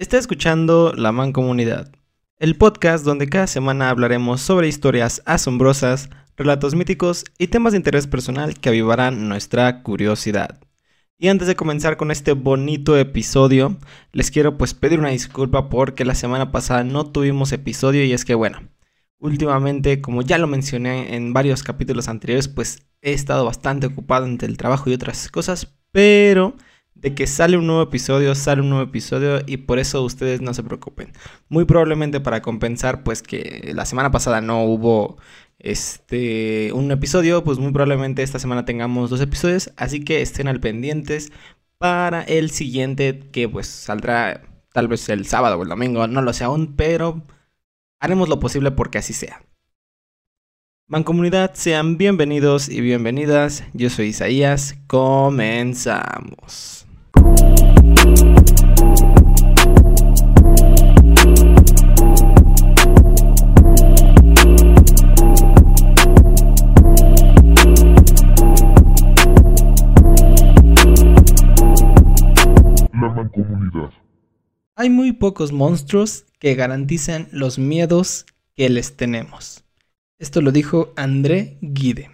Está escuchando La Mancomunidad, el podcast donde cada semana hablaremos sobre historias asombrosas, relatos míticos y temas de interés personal que avivarán nuestra curiosidad. Y antes de comenzar con este bonito episodio, les quiero pues pedir una disculpa porque la semana pasada no tuvimos episodio y es que bueno, últimamente como ya lo mencioné en varios capítulos anteriores, pues he estado bastante ocupado entre el trabajo y otras cosas, pero de que sale un nuevo episodio, sale un nuevo episodio y por eso ustedes no se preocupen. Muy probablemente para compensar pues que la semana pasada no hubo este un episodio, pues muy probablemente esta semana tengamos dos episodios, así que estén al pendientes para el siguiente que pues saldrá tal vez el sábado o el domingo, no lo sé aún, pero haremos lo posible porque así sea. Mancomunidad, sean bienvenidos y bienvenidas. Yo soy Isaías. Comenzamos. Hay muy pocos monstruos que garanticen los miedos que les tenemos. Esto lo dijo André Guide.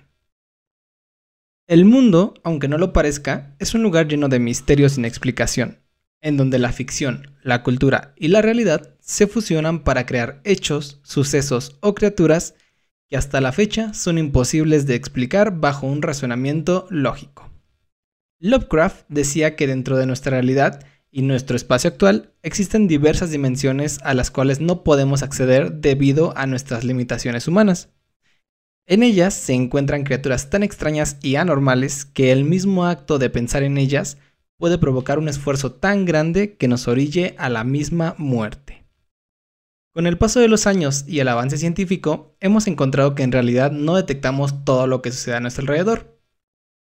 El mundo, aunque no lo parezca, es un lugar lleno de misterios sin explicación, en donde la ficción, la cultura y la realidad se fusionan para crear hechos, sucesos o criaturas que hasta la fecha son imposibles de explicar bajo un razonamiento lógico. Lovecraft decía que dentro de nuestra realidad y nuestro espacio actual existen diversas dimensiones a las cuales no podemos acceder debido a nuestras limitaciones humanas. En ellas se encuentran criaturas tan extrañas y anormales que el mismo acto de pensar en ellas puede provocar un esfuerzo tan grande que nos orille a la misma muerte. Con el paso de los años y el avance científico, hemos encontrado que en realidad no detectamos todo lo que sucede a nuestro alrededor.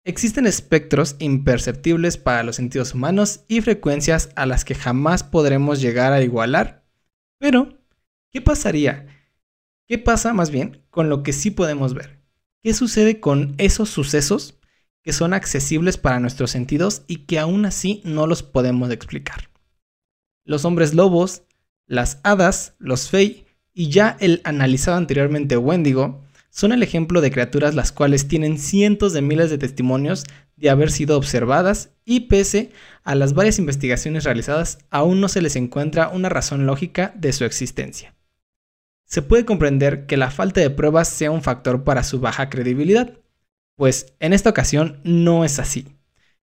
Existen espectros imperceptibles para los sentidos humanos y frecuencias a las que jamás podremos llegar a igualar. Pero, ¿qué pasaría ¿Qué pasa más bien con lo que sí podemos ver? ¿Qué sucede con esos sucesos que son accesibles para nuestros sentidos y que aún así no los podemos explicar? Los hombres lobos, las hadas, los fey y ya el analizado anteriormente Wendigo son el ejemplo de criaturas las cuales tienen cientos de miles de testimonios de haber sido observadas y pese a las varias investigaciones realizadas aún no se les encuentra una razón lógica de su existencia se puede comprender que la falta de pruebas sea un factor para su baja credibilidad, pues en esta ocasión no es así,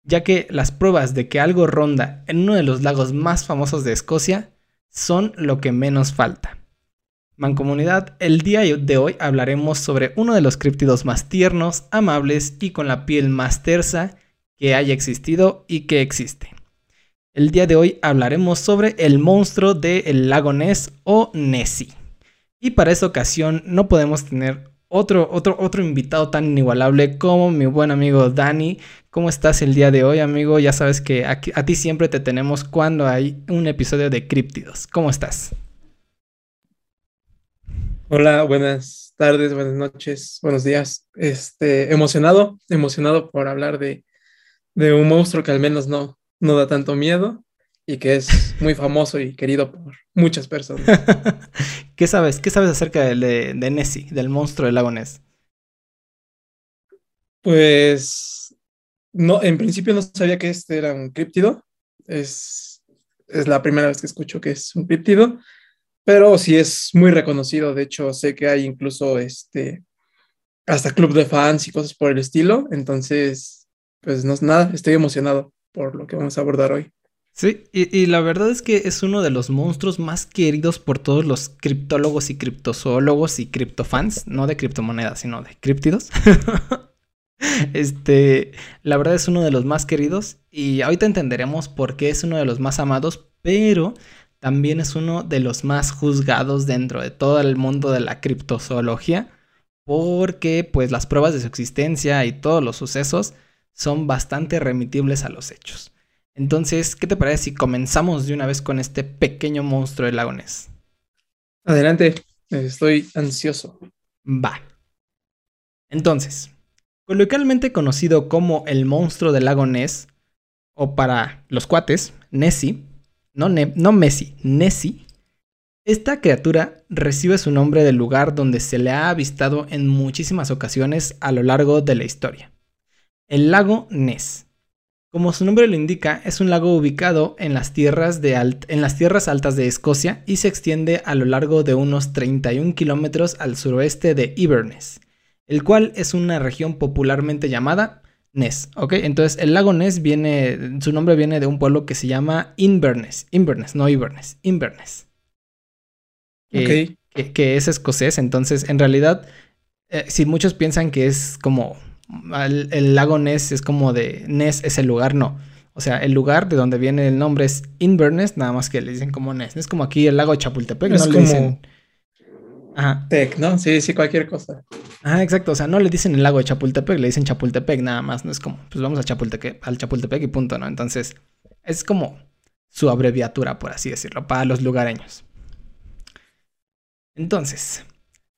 ya que las pruebas de que algo ronda en uno de los lagos más famosos de Escocia son lo que menos falta. Mancomunidad, el día de hoy hablaremos sobre uno de los críptidos más tiernos, amables y con la piel más tersa que haya existido y que existe. El día de hoy hablaremos sobre el monstruo del lago Ness o Nessie. Y para esta ocasión no podemos tener otro, otro, otro invitado tan inigualable como mi buen amigo Dani. ¿Cómo estás el día de hoy, amigo? Ya sabes que a, ti siempre te tenemos cuando hay un episodio de Críptidos. ¿Cómo estás? Hola, buenas tardes, buenas noches, buenos días. Este, emocionado, emocionado por hablar de, de un monstruo que al menos no, no da tanto miedo y que es muy famoso y querido por muchas personas. ¿Qué sabes? ¿Qué sabes acerca de, de, Nessie, del monstruo del lago Ness? Pues no, en principio no sabía que este era un críptido. Es, es la primera vez que escucho que es un críptido, pero sí es muy reconocido. De hecho, sé que hay incluso este hasta club de fans y cosas por el estilo. Entonces, pues no es nada, estoy emocionado por lo que vamos a abordar hoy. Sí, y, la verdad es que es uno de los monstruos más queridos por todos los criptólogos y criptozoólogos y criptofans, no de criptomonedas, sino de criptidos. este, la verdad es uno de los más queridos y ahorita entenderemos por qué es uno de los más amados, pero también es uno de los más juzgados dentro de todo el mundo de la criptozoología, porque pues las pruebas de su existencia y todos los sucesos son bastante remitibles a los hechos. Entonces, ¿qué te parece si comenzamos de una vez con este pequeño monstruo de lagones? Adelante, estoy ansioso. Va. Entonces, coloquialmente conocido como el monstruo del lago Ness, o para los cuates, Nessie, no, no Messi, Nessie, esta criatura recibe su nombre del lugar donde se le ha avistado en muchísimas ocasiones a lo largo de la historia. El lago Ness. Como su nombre lo indica, es un lago ubicado en las, tierras en las tierras altas de Escocia y se extiende a lo largo de unos 31 kilómetros al suroeste de Inverness, el cual es una región popularmente llamada Ness, ¿ok? Entonces el lago Ness viene, su nombre viene de un pueblo que se llama Inverness, Inverness, no Inverness, Inverness que, es escocés. Entonces, en realidad, eh, si muchos piensan que es como el, lago Ness es como de Ness es el lugar, no. O sea, el lugar de donde viene el nombre es Inverness, nada más que le dicen como Ness. Es como aquí el lago de Chapultepec, no le dicen. Ajá. Tec, ¿no? Sí, sí, cualquier cosa. Ajá, exacto. O sea, no le dicen el lago de Chapultepec, le dicen Chapultepec nada más. No es como, pues vamos a Chapultepec, al Chapultepec y punto, ¿no? Entonces, es como su abreviatura, por así decirlo, para los lugareños. Entonces,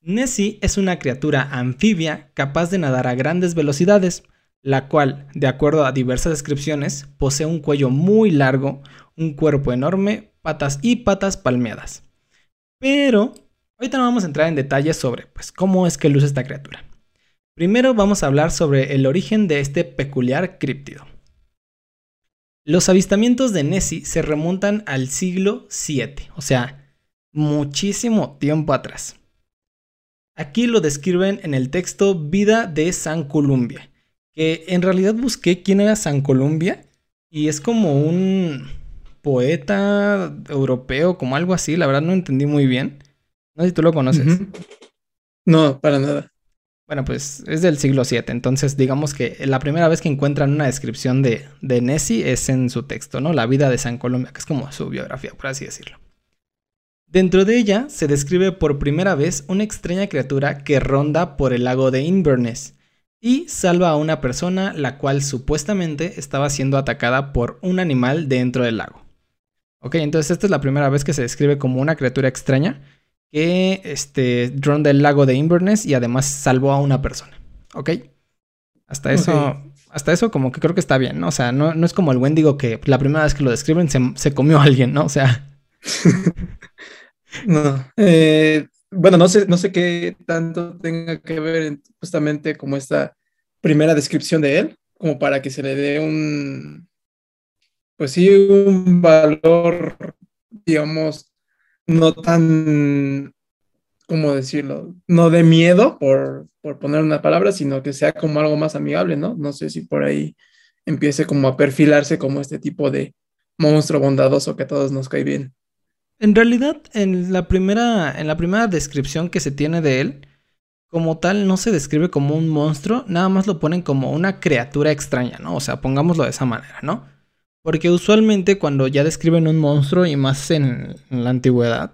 Nessie es una criatura anfibia capaz de nadar a grandes velocidades, la cual, de acuerdo a diversas descripciones, posee un cuello muy largo, un cuerpo enorme, patas y patas palmeadas. Pero, ahorita no vamos a entrar en detalles sobre pues, cómo es que luce esta criatura. Primero vamos a hablar sobre el origen de este peculiar críptido. Los avistamientos de Nessie se remontan al siglo VII, o sea, muchísimo tiempo atrás. Aquí lo describen en el texto Vida de San Columbia, que en realidad busqué quién era San Columbia y es como un poeta europeo, como algo así, la verdad no entendí muy bien. No sé si tú lo conoces. No, para nada. Bueno, pues es del siglo VII, entonces digamos que la primera vez que encuentran una descripción de, de Nessie es en su texto, ¿no? La vida de San Columbia, que es como su biografía, por así decirlo. Dentro de ella se describe por primera vez una extraña criatura que ronda por el lago de Inverness y salva a una persona la cual supuestamente estaba siendo atacada por un animal dentro del lago. Ok, entonces esta es la primera vez que se describe como una criatura extraña que este, ronda el lago de Inverness y además salvó a una persona. Ok, hasta eso, hasta eso como que creo que está bien, ¿no? O sea, no, es como el Wendigo que la primera vez que lo describen se, se comió a alguien, ¿no? O sea... No. Eh, bueno, no sé, no sé qué tanto tenga que ver justamente como esta primera descripción de él, como para que se le dé un, pues sí, un valor, digamos, no tan, ¿cómo decirlo? No de miedo, por, por poner una palabra, sino que sea como algo más amigable, ¿no? No sé si por ahí empiece como a perfilarse como este tipo de monstruo bondadoso que a todos nos cae bien. En realidad, en la primera, en la primera descripción que se tiene de él, como tal no se describe como un monstruo, nada más lo ponen como una criatura extraña, ¿no? O sea, pongámoslo de esa manera, ¿no? Porque usualmente cuando ya describen un monstruo y más en, la antigüedad,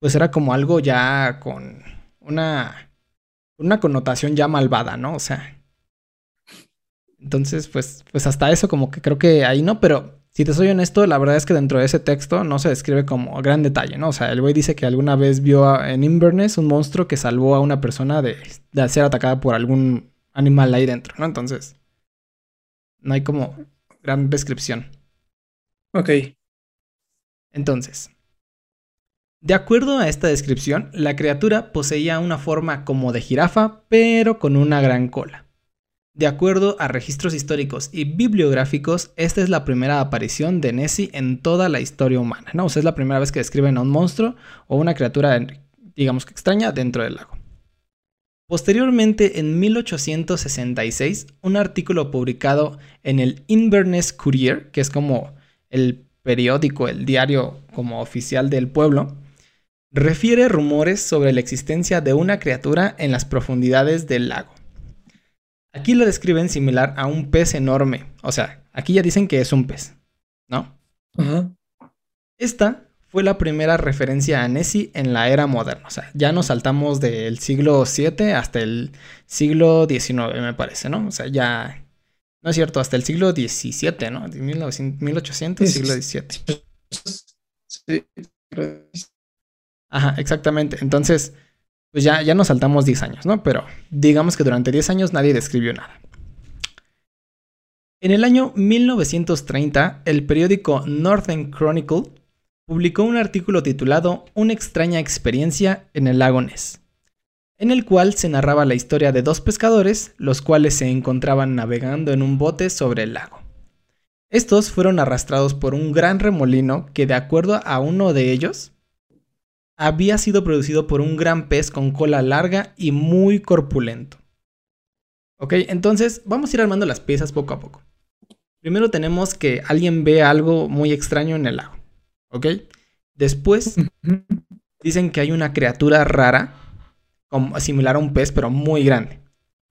pues era como algo ya con una, una connotación ya malvada, ¿no? O sea. Entonces, pues, pues hasta eso como que creo que ahí no, pero si te soy honesto, la verdad es que dentro de ese texto no se describe como gran detalle, ¿no? O sea, el güey dice que alguna vez vio en Inverness un monstruo que salvó a una persona de, ser atacada por algún animal ahí dentro, ¿no? Entonces, no hay como gran descripción. Ok. Entonces, de acuerdo a esta descripción, la criatura poseía una forma como de jirafa, pero con una gran cola. De acuerdo a registros históricos y bibliográficos, esta es la primera aparición de Nessie en toda la historia humana, ¿no? Es la primera vez que describen a un monstruo o una criatura, digamos que extraña, dentro del lago. Posteriormente, en 1866, un artículo publicado en el Inverness Courier, que es como el periódico, el diario como oficial del pueblo, refiere rumores sobre la existencia de una criatura en las profundidades del lago. Aquí lo describen similar a un pez enorme. O sea, aquí ya dicen que es un pez, ¿no? Esta fue la primera referencia a Nessie en la era moderna. O sea, ya nos saltamos del siglo VII hasta el siglo XIX, me parece, ¿no? O sea, ya... No es cierto, hasta el siglo XVII, ¿no? 1800, siglo XVII. Sí. Ajá, exactamente. Entonces, pues ya, ya nos saltamos 10 años, ¿no? Pero digamos que durante 10 años nadie describió nada. En el año 1930, el periódico Northern Chronicle publicó un artículo titulado Una extraña experiencia en el lago Ness, en el cual se narraba la historia de dos pescadores, los cuales se encontraban navegando en un bote sobre el lago. Estos fueron arrastrados por un gran remolino que, de acuerdo a uno de ellos, había sido producido por un gran pez con cola larga y muy corpulento. Ok, entonces vamos a ir armando las piezas poco a poco. Primero tenemos que alguien ve algo muy extraño en el lago. ¿Ok? Después dicen que hay una criatura rara, como, similar a un pez, pero muy grande.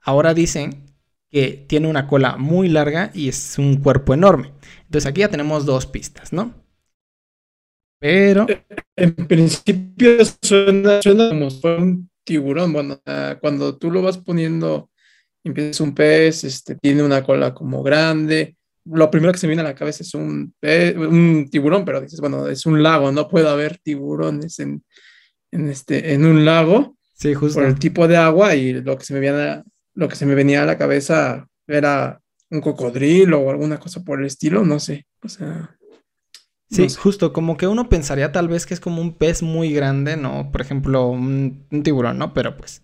Ahora dicen que tiene una cola muy larga y es un cuerpo enorme. Entonces aquí ya tenemos dos pistas, ¿no? Pero... En principio suena, como un tiburón. Bueno, cuando tú lo vas poniendo, empieza un pez, este, tiene una cola como grande, lo primero que se me viene a la cabeza es un, un tiburón, pero dices, bueno, es un lago, no puede haber tiburones en, en, este, en un lago. Sí, justo. Por el tipo de agua y lo que se me venía, lo que se me venía a la cabeza era un cocodrilo o alguna cosa por el estilo, no sé. O sea. Sí, justo, como que uno pensaría tal vez que es como un pez muy grande, ¿no? Por ejemplo, un, tiburón, ¿no? Pero pues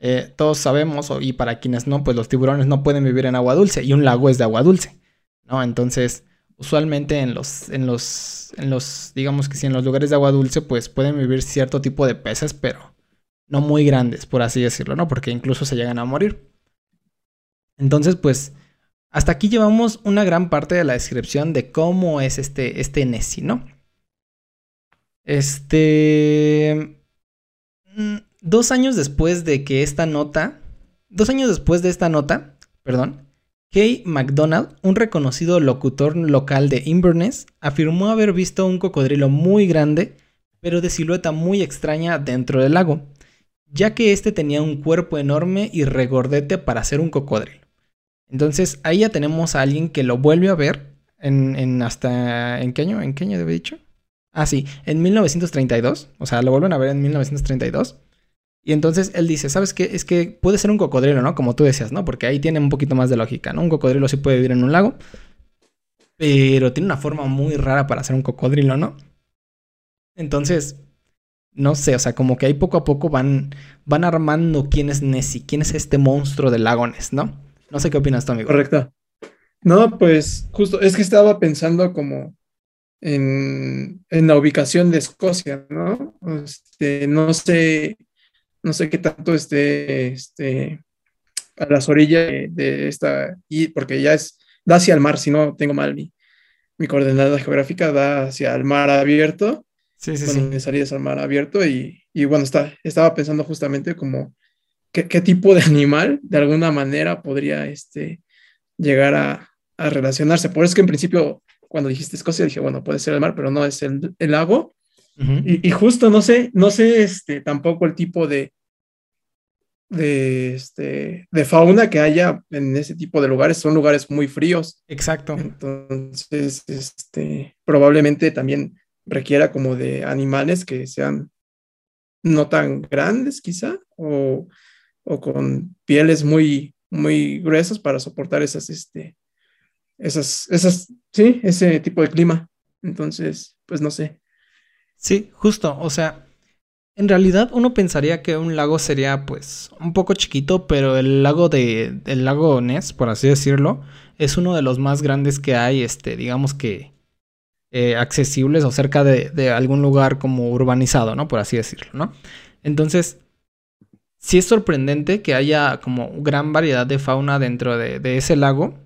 eh, todos sabemos, y para quienes no, pues los tiburones no pueden vivir en agua dulce y un lago es de agua dulce. ¿no? Entonces, usualmente en los, en los, en los, digamos que si en los lugares de agua dulce, pues pueden vivir cierto tipo de peces, pero no muy grandes, por así decirlo, ¿no? Porque incluso se llegan a morir. Entonces, pues, hasta aquí llevamos una gran parte de la descripción de cómo es este, este Nessie, ¿no? Este... Mm, dos años después de que esta nota... Dos años después de esta nota, perdón, Kay McDonald, un reconocido locutor local de Inverness, afirmó haber visto un cocodrilo muy grande, pero de silueta muy extraña dentro del lago, ya que este tenía un cuerpo enorme y regordete para ser un cocodrilo. Entonces ahí ya tenemos a alguien que lo vuelve a ver en, hasta... ¿En qué año? ¿En qué año debe dicho? Ah, sí, en 1932, o sea, lo vuelven a ver en 1932. Y entonces él dice, ¿sabes qué? Es que puede ser un cocodrilo, ¿no? Como tú decías, ¿no? Porque ahí tiene un poquito más de lógica, ¿no? Un cocodrilo sí puede vivir en un lago, pero tiene una forma muy rara para ser un cocodrilo, ¿no? Entonces, no sé, o sea, como que ahí poco a poco van, van armando quién es Nessie, quién es este monstruo del lago Ness, ¿no? No sé qué opinas tú, amigo. Correcto. No, pues justo, es que estaba pensando como en, en la ubicación de Escocia, ¿no? Este, no sé no sé qué tanto esté este, a las orillas de, esta, y porque ya es, da hacia el mar, si no tengo mal mi, mi coordenada geográfica, da hacia el mar abierto. Sí, sí, sí. salías al mar abierto y, y bueno, está, estaba pensando justamente como qué, qué, tipo de animal de alguna manera podría este, llegar a, a, relacionarse. Por eso que en principio, cuando dijiste Escocia, dije, bueno, puede ser el mar, pero no es el, el lago y, justo no sé, no sé este, tampoco el tipo de, de, este, de fauna que haya en ese tipo de lugares. Son lugares muy fríos. Exacto. Entonces, este, probablemente también requiera como de animales que sean no tan grandes quizá o, o con pieles muy, muy gruesas para soportar esas, este, esas, esas, sí, ese tipo de clima. Entonces, pues no sé. Sí, justo, o sea, en realidad uno pensaría que un lago sería pues un poco chiquito, pero el lago de el lago Ness, por así decirlo, es uno de los más grandes que hay, este, digamos que eh, accesibles o cerca de, de, algún lugar como urbanizado, ¿no? Por así decirlo, ¿no? Entonces, sí es sorprendente que haya como gran variedad de fauna dentro de, de ese lago,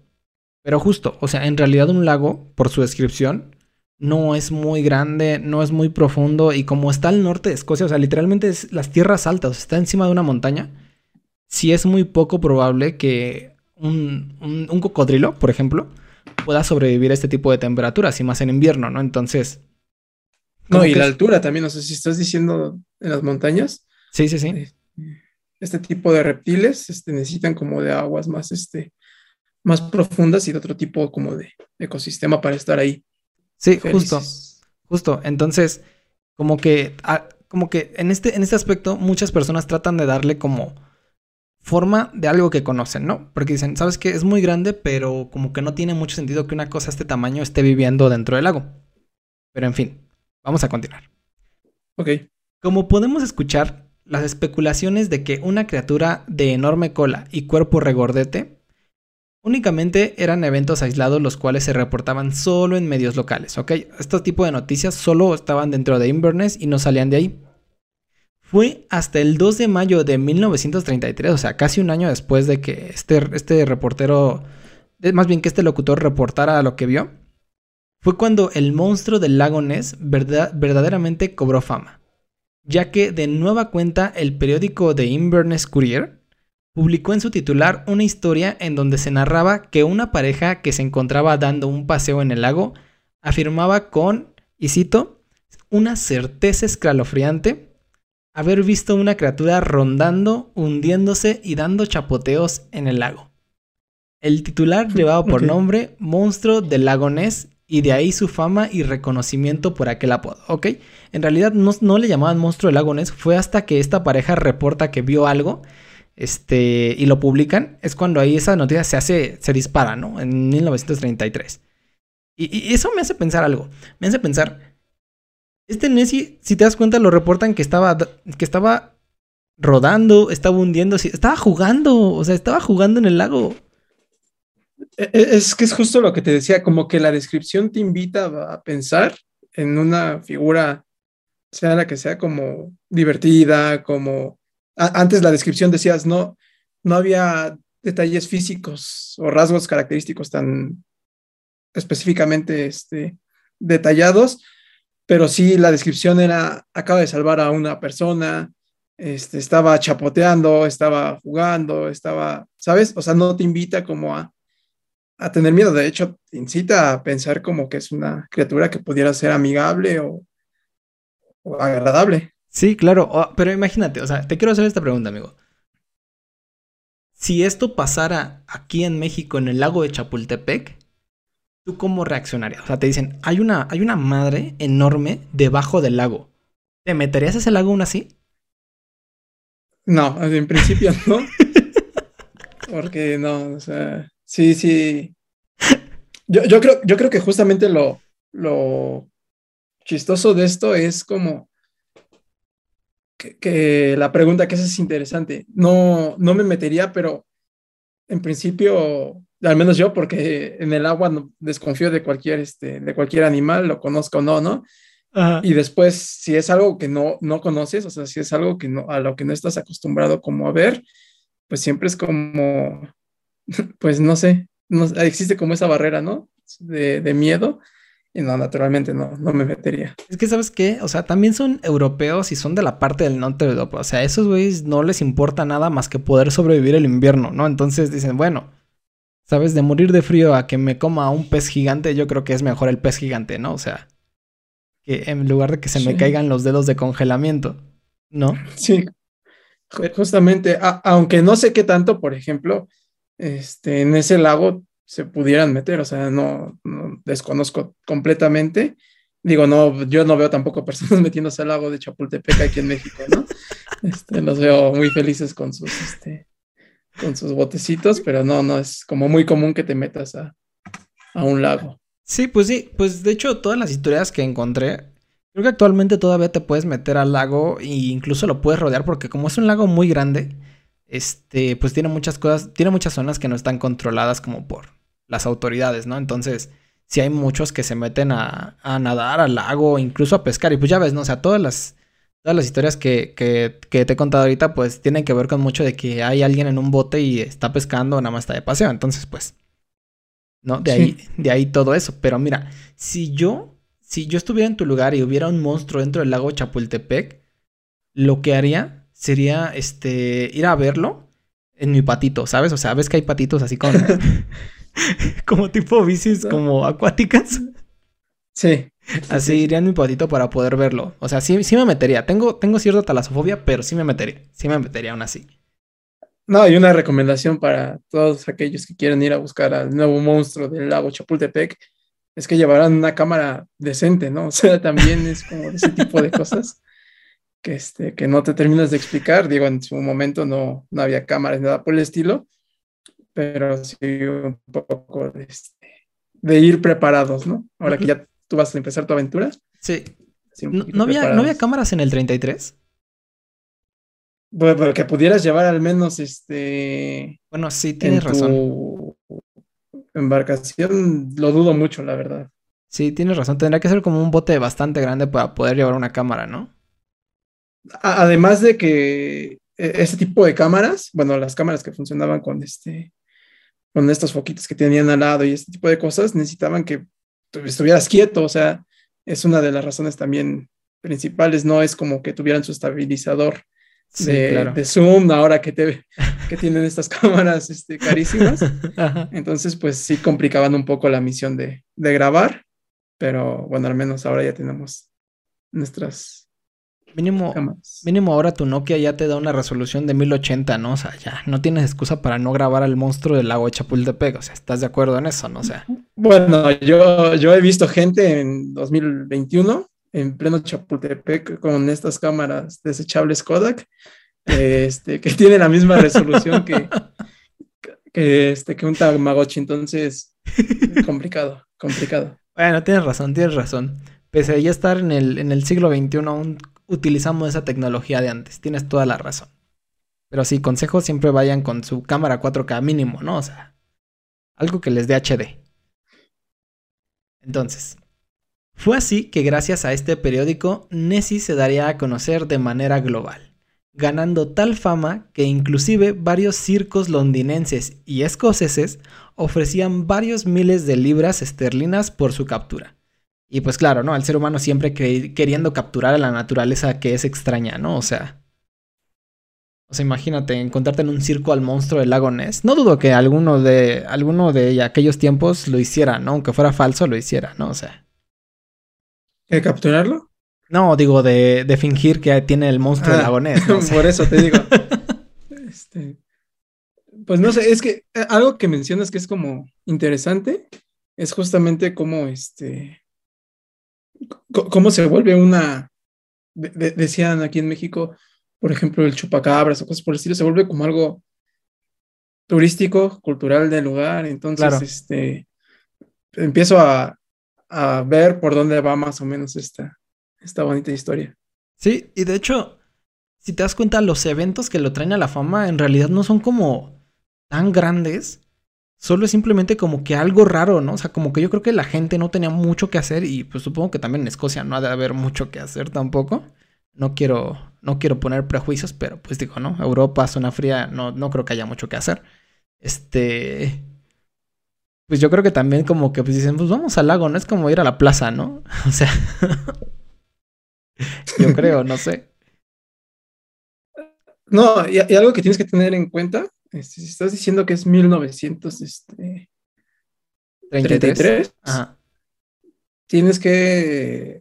pero justo, o sea, en realidad un lago, por su descripción, no es muy grande, no es muy profundo y como está al norte de Escocia, o sea, literalmente es las tierras altas, está encima de una montaña, sí es muy poco probable que un, un, cocodrilo, por ejemplo, pueda sobrevivir a este tipo de temperaturas y más en invierno, ¿no? Entonces... No, y la altura también, no sé si estás diciendo en las montañas. Sí, sí, sí. Eh, este tipo de reptiles este, necesitan como de aguas más, este, más profundas y de otro tipo como de ecosistema para estar ahí. Sí, justo. Justo. Entonces, como que, como que en este, en este aspecto, muchas personas tratan de darle como forma de algo que conocen, ¿no? Porque dicen, ¿sabes qué? Es muy grande, pero como que no tiene mucho sentido que una cosa de este tamaño esté viviendo dentro del lago. Pero en fin. Vamos a continuar. Ok. Como podemos escuchar, las especulaciones de que una criatura de enorme cola y cuerpo regordete únicamente eran eventos aislados los cuales se reportaban solo en medios locales, ¿ok? Este tipo de noticias solo estaban dentro de Inverness y no salían de ahí. Fue hasta el 2 de mayo de 1933, o sea, casi un año después de que este, este reportero, más bien que este locutor reportara lo que vio, fue cuando el monstruo del lago Ness verdaderamente cobró fama ya que de nueva cuenta el periódico The Inverness Courier publicó en su titular una historia en donde se narraba que una pareja que se encontraba dando un paseo en el lago afirmaba con, y cito, una certeza escalofriante haber visto una criatura rondando, hundiéndose y dando chapoteos en el lago. El titular llevaba por nombre Monstruo del Lago Ness y de ahí su fama y reconocimiento por aquel apodo, ¿ok? En realidad no, le llamaban monstruo del lago Ness, fue hasta que esta pareja reporta que vio algo este, y lo publican, es cuando ahí esa noticia se hace, se dispara, ¿no? En 1933. Y, y eso me hace pensar algo, me hace pensar, este Nessie, si te das cuenta, lo reportan que estaba, que estaba rodando, estaba hundiendo, estaba jugando, o sea, estaba jugando en el lago. E, e, es que es justo lo que te decía, como que la descripción te invita a pensar en una figura, sea la que sea, como divertida, como... antes la descripción decías, no, no había detalles físicos o rasgos característicos tan específicamente este, detallados, pero sí la descripción era, acaba de salvar a una persona, este, estaba chapoteando, estaba jugando, estaba, ¿sabes? O sea, no te invita como a, a tener miedo. De hecho, te incita a pensar como que es una criatura que pudiera ser amigable o, agradable. Sí, claro, pero imagínate, o sea, te quiero hacer esta pregunta, amigo. Si esto pasara aquí en México, en el lago de Chapultepec, ¿tú cómo reaccionarías? O sea, te dicen, hay una, hay una madre enorme debajo del lago. ¿Te meterías a ese lago aún así? No, en principio no. Porque no, o sea, Sí, sí. Yo, creo, yo creo que justamente lo, lo chistoso de esto es como que, la pregunta que es interesante. No, no me metería, pero en principio, al menos yo, porque en el agua desconfío de cualquier, este, de cualquier animal, lo conozco o no, ¿no? Y después, si es algo que no, no conoces, o sea, si es algo que no, a lo que no estás acostumbrado como a ver, pues siempre es como, pues no sé, no, existe como esa barrera, ¿no? De, miedo. Y no, naturalmente no, no me metería. Es que, ¿sabes qué? O sea, también son europeos y son de la parte del norte de Europa. O sea, a esos güeyes no les importa nada más que poder sobrevivir el invierno, ¿no? Entonces dicen, bueno, ¿sabes? De morir de frío a que me coma un pez gigante, yo creo que es mejor el pez gigante, ¿no? O sea, que en lugar de que se me caigan los dedos de congelamiento, ¿no? Sí, justamente, aunque no sé qué tanto, por ejemplo, este, en ese lago se pudieran meter, o sea, no, desconozco completamente. Digo, no, yo no veo tampoco personas metiéndose al lago de Chapultepec aquí en México, ¿no? Este, los veo muy felices con sus, este, con sus botecitos, pero no, no, es como muy común que te metas a, a un lago. Sí, pues sí, pues de hecho todas las historias que encontré, creo que actualmente todavía te puedes meter al lago e incluso lo puedes rodear porque como es un lago muy grande, este, pues tiene muchas cosas, tiene muchas zonas que no están controladas como por las autoridades, ¿no? Entonces, sí hay muchos que se meten a, a nadar al lago, incluso a pescar, y pues ya ves, ¿no? O sea, todas las, todas las historias que, que, que, te he contado ahorita, pues tienen que ver con mucho de que hay alguien en un bote y está pescando nada más está de paseo. Entonces, pues, ¿no? De ahí, de ahí todo eso. Pero mira, si yo, si yo estuviera en tu lugar y hubiera un monstruo dentro del lago Chapultepec, lo que haría sería este ir a verlo en mi patito, ¿sabes? O sea, ves que hay patitos así con como tipo bicis como acuáticas. Sí. Así iría en mi patito para poder verlo. O sea, sí, sí me metería. Tengo, tengo cierta talasofobia, pero sí me metería. Sí me metería aún así. No, hay una recomendación para todos aquellos que quieren ir a buscar al nuevo monstruo del lago Chapultepec. Es que llevarán una cámara decente, ¿no? O sea, también es como ese tipo de cosas que, este, que no te terminas de explicar. Digo, en su momento no, no había cámaras, nada por el estilo, pero sí un poco de, este, de ir preparados, ¿no? Ahora que ya tú vas a empezar tu aventura. Sí. ¿No, había, ¿No había cámaras en el 33? Bueno, pero que pudieras llevar al menos este. Bueno, sí, tienes razón. Embarcación, lo dudo mucho, la verdad. Sí, tienes razón. Tendría que ser como un bote bastante grande para poder llevar una cámara, ¿no? Además de que e, ese tipo de cámaras, bueno, las cámaras que funcionaban con este, con estos foquitos que tenían al lado y este tipo de cosas, necesitaban que estuvieras quieto, o sea, es una de las razones también principales, no es como que tuvieran su estabilizador de, zoom ahora que, te, que tienen estas cámaras este, carísimas. Entonces, pues sí complicaban un poco la misión de, de grabar, pero bueno, al menos ahora ya tenemos nuestras Mínimo, mínimo ahora tu Nokia ya te da una resolución de 1080, ¿no? O sea, ya no tienes excusa para no grabar al monstruo del lago de Chapultepec. O sea, ¿estás de acuerdo en eso, no? O sea. Bueno, yo, yo he visto gente en 2021 en pleno Chapultepec con estas cámaras desechables Kodak, este, que tiene la misma resolución que, que, este, que un Tamagotchi. Entonces, complicado, complicado. Bueno, tienes razón, tienes razón. Pese a ya estar en el, en el siglo XXI, aún utilizamos esa tecnología de antes. Tienes toda la razón. Pero sí, consejo siempre vayan con su cámara 4K mínimo, ¿no? O sea, algo que les dé HD. Entonces, fue así que gracias a este periódico, Nessie se daría a conocer de manera global, ganando tal fama que inclusive varios circos londinenses y escoceses ofrecían varios miles de libras esterlinas por su captura. Y pues claro, ¿no? Al ser humano siempre queriendo capturar a la naturaleza que es extraña, ¿no? O sea... O sea, imagínate, encontrarte en un circo al monstruo del lago Ness. No dudo que alguno de, alguno de aquellos tiempos lo hiciera, ¿no? Aunque fuera falso, lo hiciera, ¿no? O sea... ¿De capturarlo? No, digo, de, de fingir que tiene el monstruo del ah, lago Ness. por eso te digo. este... Pues no sé, es que eh, algo que mencionas que es como interesante es justamente como este cómo se vuelve una, decían aquí en México, por ejemplo, el chupacabras o cosas por el estilo, se vuelve como algo turístico, cultural del lugar. Entonces, este, empiezo a, ver por dónde va más o menos esta, esta bonita historia. Sí, y de hecho, si te das cuenta, los eventos que lo traen a la fama en realidad no son como tan grandes Solo es simplemente como que algo raro, ¿no? O sea, como que yo creo que la gente no tenía mucho que hacer y pues supongo que también en Escocia no ha de haber mucho que hacer tampoco. No quiero, no quiero poner prejuicios, pero pues digo, ¿no? Europa, zona fría, no, no creo que haya mucho que hacer. Este... Pues yo creo que también como que pues dicen, pues vamos al lago, no es como ir a la plaza, ¿no? O sea... yo creo, no sé. No, y, y, algo que tienes que tener en cuenta este, si estás diciendo que es 1933, este, tienes que,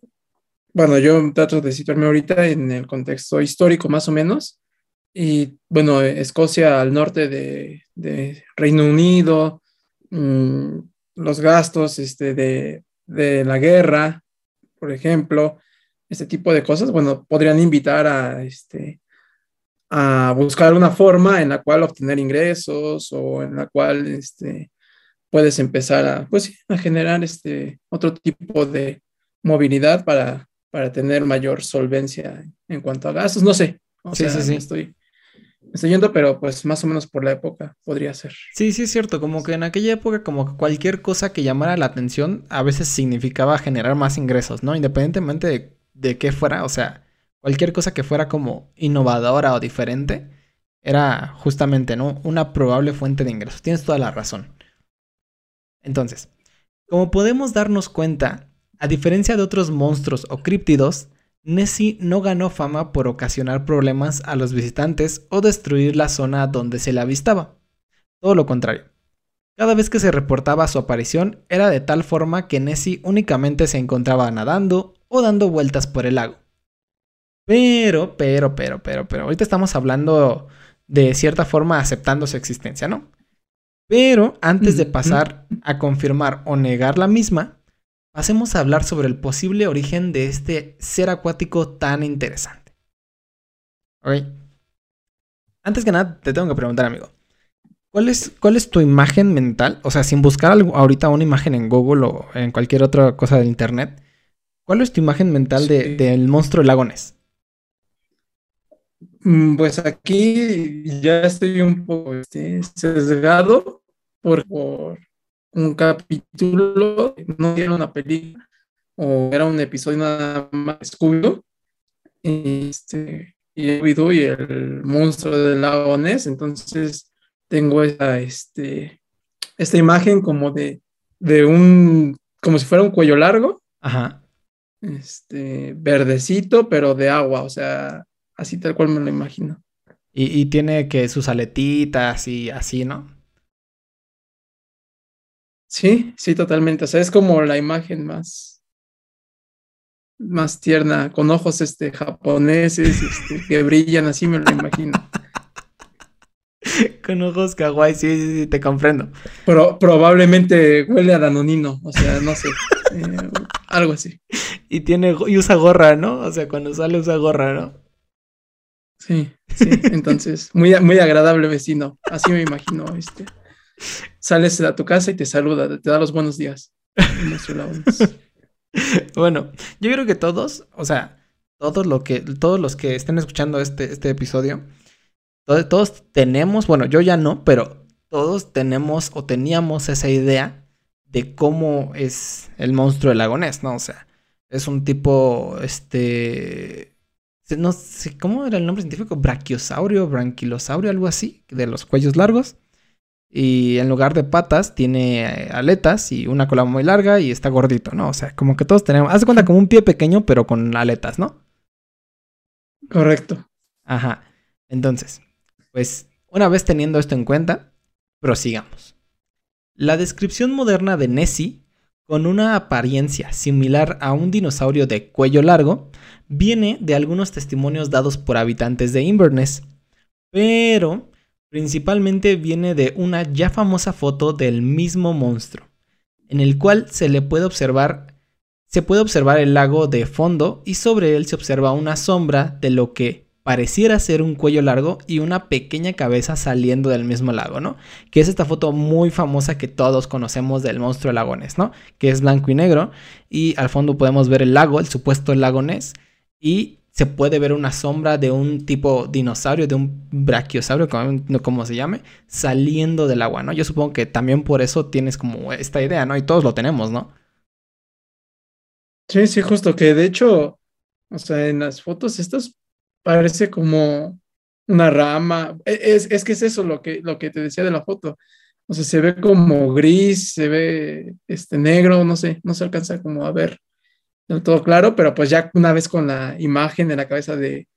bueno, yo trato de situarme ahorita en el contexto histórico más o menos, y bueno, Escocia al norte de, Reino Unido, mm, los gastos este, de, de la guerra, por ejemplo, este tipo de cosas, bueno, podrían invitar a, este, a buscar una forma en la cual obtener ingresos o en la cual este, puedes empezar a, pues, a generar este, otro tipo de movilidad para, para tener mayor solvencia en cuanto a gastos. No sé, sí, sí, sí. Estoy, estoy yendo, pero pues más o menos por la época podría ser. Sí, sí, es cierto. Como que en aquella época, como que cualquier cosa que llamara la atención a veces significaba generar más ingresos, ¿no? Independientemente de, de qué fuera, o sea, cualquier cosa que fuera como innovadora o diferente, era justamente ¿no? una probable fuente de ingresos. Tienes toda la razón. Entonces, como podemos darnos cuenta, a diferencia de otros monstruos o críptidos, Nessie no ganó fama por ocasionar problemas a los visitantes o destruir la zona donde se le avistaba. Todo lo contrario. Cada vez que se reportaba su aparición era de tal forma que Nessie únicamente se encontraba nadando o dando vueltas por el lago. Pero, pero, pero, pero, pero, ahorita estamos hablando de cierta forma aceptando su existencia, ¿no? Pero antes de pasar a confirmar o negar la misma, pasemos a hablar sobre el posible origen de este ser acuático tan interesante. ¿Ok? Antes que nada, te tengo que preguntar, amigo. ¿Cuál es, ¿Cuál es tu imagen mental? O sea, sin buscar ahorita una imagen en Google o en cualquier otra cosa del Internet. ¿Cuál es tu imagen mental de, del monstruo del lago Ness? Mm, Pues aquí ya estoy un poco este, sesgado por, por un capítulo, no era una película o era un episodio nada más de Scooby-Doo, y, este, y Scooby-Doo y el monstruo del lago Ness, entonces tengo esta, este, esta imagen como de, de un, como si fuera un cuello largo, Ajá. este, verdecito, pero de agua, o sea, así tal cual me lo imagino. Y, y tiene que sus aletitas y así, ¿no? Sí, sí, totalmente. O sea, es como la imagen más, más tierna, con ojos este, japoneses este, que brillan, así me lo imagino. Con ojos kawaii, sí, sí, sí, te comprendo. Pero probablemente huele a danonino, o sea, no sé, eh, algo así. Y tiene y usa gorra, ¿no? O sea, cuando sale usa gorra, ¿no? Sí, sí. Entonces, muy, muy agradable vecino. Así me imagino, este. Sales a tu casa y te saluda, te da los buenos días. Bueno, yo creo que todos, o sea, todos lo que, todos los que estén escuchando este, este episodio, to- todos tenemos, bueno, yo ya no, pero todos tenemos o teníamos esa idea de cómo es el monstruo del lago Ness, ¿no? O sea, es un tipo, este, no sé, ¿cómo era el nombre científico? Brachiosaurio, branquilosaurio, algo así, de los cuellos largos. Y en lugar de patas, tiene eh, aletas y una cola muy larga y está gordito, ¿no? O sea, como que todos tenemos. Haz de cuenta como un pie pequeño, pero con aletas, ¿no? Correcto. Ajá. Entonces, pues, una vez teniendo esto en cuenta, prosigamos. La descripción moderna de Nessie, con una apariencia similar a un dinosaurio de cuello largo, viene de algunos testimonios dados por habitantes de Inverness, pero principalmente viene de una ya famosa foto del mismo monstruo, en el cual se le puede observar se puede observar el lago de fondo y sobre él se observa una sombra de lo que pareciera ser un cuello largo y una pequeña cabeza saliendo del mismo lago, ¿no? Que es esta foto muy famosa que todos conocemos del monstruo de lagones, ¿no? Que es blanco y negro y al fondo podemos ver el lago, el supuesto lago Ness y se puede ver una sombra de un tipo dinosaurio, de un brachiosaurio, como, como se llame, saliendo del agua, ¿no? Yo supongo que también por eso tienes como esta idea, ¿no? Y todos lo tenemos, ¿no? Sí, sí, justo que de hecho, o sea, en las fotos estas parece como una rama. E- Es, es que es eso lo que, lo que te decía de la foto. O sea, se ve como gris, se ve este negro, no sé, no se alcanza como a ver del todo claro, pero pues ya una vez con la imagen de la cabeza de,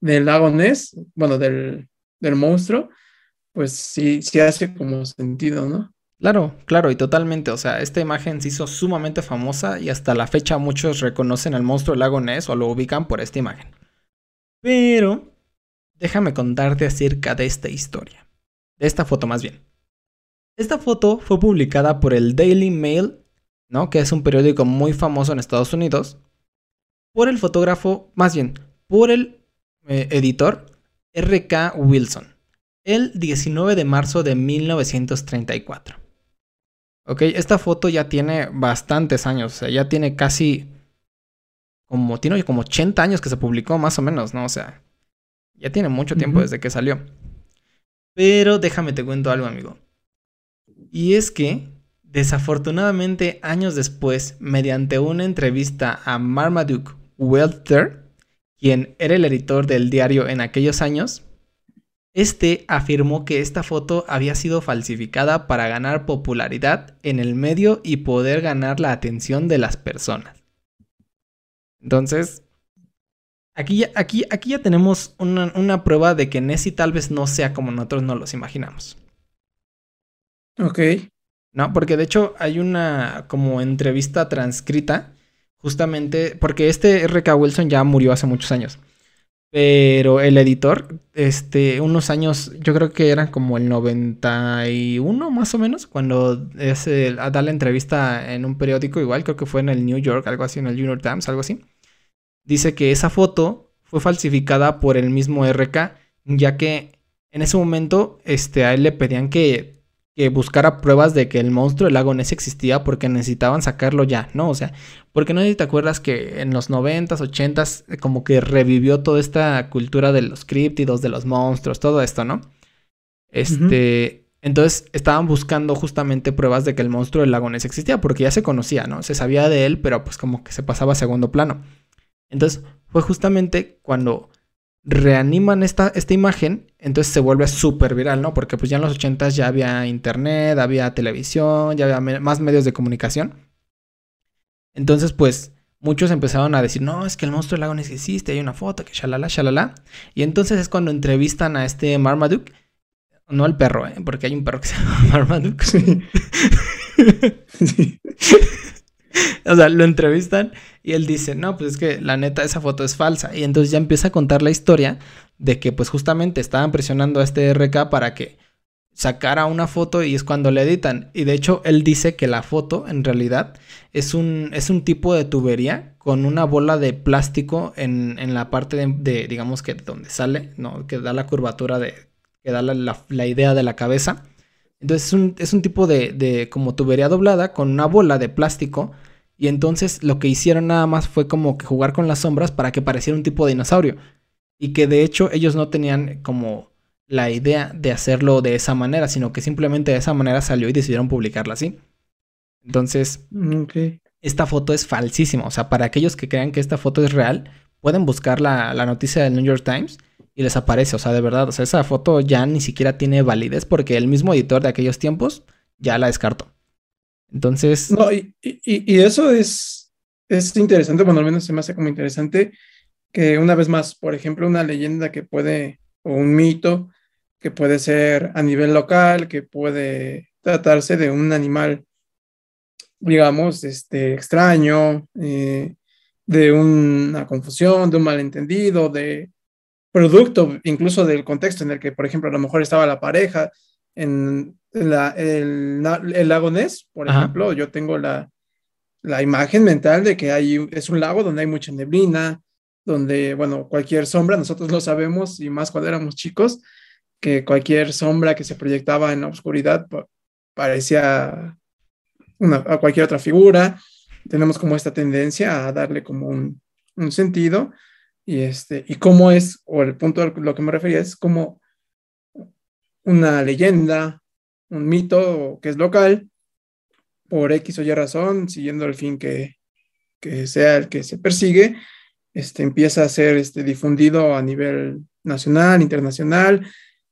del lago Ness, bueno, del, del monstruo, pues sí, sí hace como sentido, ¿no? Claro, claro, y totalmente. O sea, esta imagen se hizo sumamente famosa y hasta la fecha muchos reconocen al monstruo del lago Ness o lo ubican por esta imagen. Pero déjame contarte acerca de esta historia. De esta foto más bien. Esta foto fue publicada por el Daily Mail, ¿no? Que es un periódico muy famoso en Estados Unidos. Por el fotógrafo, más bien, por el eh, editor R.K. Wilson. El 19 de marzo de 1934. Ok, esta foto ya tiene bastantes años, o sea, ya tiene casi como, tiene como 80 años que se publicó más o menos, ¿no? O sea, ya tiene mucho tiempo desde que salió. Pero déjame te cuento algo, amigo. Y es que, desafortunadamente, años después, mediante una entrevista a Marmaduke Welter, quien era el editor del diario en aquellos años, este afirmó que esta foto había sido falsificada para ganar popularidad en el medio y poder ganar la atención de las personas. Entonces, aquí ya, aquí, aquí ya tenemos una, una prueba de que Nessie tal vez no sea como nosotros nos los imaginamos. Ok, ¿no? Porque de hecho hay una como entrevista transcrita, justamente, porque este R.K. Wilson ya murió hace muchos años. Pero el editor, este, unos años, yo creo que eran como el 91 más o menos, cuando es el- da la entrevista en un periódico, igual creo que fue en el New York, algo así, en el New York Times, algo así. Dice que esa foto fue falsificada por el mismo RK, ya que en ese momento este, a él le pedían que que buscara pruebas de que el monstruo del lago Ness existía porque necesitaban sacarlo ya, ¿no? O sea, porque no sé si te acuerdas que en los 90s, 80s, como que revivió toda esta cultura de los críptidos, de los monstruos, todo esto, ¿no? Este, entonces estaban buscando justamente pruebas de que el monstruo del lago Ness existía, porque ya se conocía, ¿no? Se sabía de él, pero pues como que se pasaba a segundo plano. Entonces fue justamente cuando reaniman esta, esta imagen, entonces se vuelve súper viral, ¿no? Porque pues ya en los 80 ya había internet, había televisión, ya había más medios de comunicación. Entonces pues muchos empezaron a decir, no, es que el monstruo del lago no existe, hay una foto, que shalala, shalala. Y entonces es cuando entrevistan a este Marmaduke, no al perro, ¿eh? porque hay un perro que se llama Marmaduke. sí. o sea, lo entrevistan y él dice, no, pues es que la neta esa foto es falsa. Y entonces ya empieza a contar la historia de que pues justamente estaban presionando a este RK para que sacara una foto y es cuando le editan. Y de hecho él dice que la foto en realidad es un, es un tipo de tubería con una bola de plástico en, en la parte de, digamos que donde sale, ¿no? Que da la curvatura de, que da la, la, idea de la cabeza. Entonces es un, es un tipo de, de como tubería doblada con una bola de plástico y entonces lo que hicieron nada más fue como que jugar con las sombras para que pareciera un tipo de dinosaurio. Y que de hecho ellos no tenían como la idea de hacerlo de esa manera, sino que simplemente de esa manera salió y decidieron publicarla así. Entonces, mm, esta foto es falsísima. O sea, para aquellos que crean que esta foto es real, pueden buscar la, la noticia del New York Times y les aparece. O sea, de verdad, o sea, esa foto ya ni siquiera tiene validez porque el mismo editor de aquellos tiempos ya la descartó. Entonces. No, y, eso es, es interesante, bueno, al menos se me hace como interesante que una vez más, por ejemplo, una leyenda que puede, o un mito que puede ser a nivel local, que puede tratarse de un animal, digamos, este, extraño, eh, de una confusión, de un malentendido, de producto incluso del contexto en el que, por ejemplo, a lo mejor estaba la pareja en la, el, el, lago Ness, por ejemplo, yo tengo la, la, imagen mental de que hay, es un lago donde hay mucha neblina, donde, bueno, cualquier sombra, nosotros lo sabemos, y más cuando éramos chicos, que cualquier sombra que se proyectaba en la oscuridad parecía una, a cualquier otra figura. Tenemos como esta tendencia a darle como un, un sentido. Y, este, y cómo es, o el punto a lo que me refería es como una leyenda, un mito que es local, por X o Y razón, siguiendo el fin que, que sea el que se persigue, este, empieza a ser este, difundido a nivel nacional, internacional,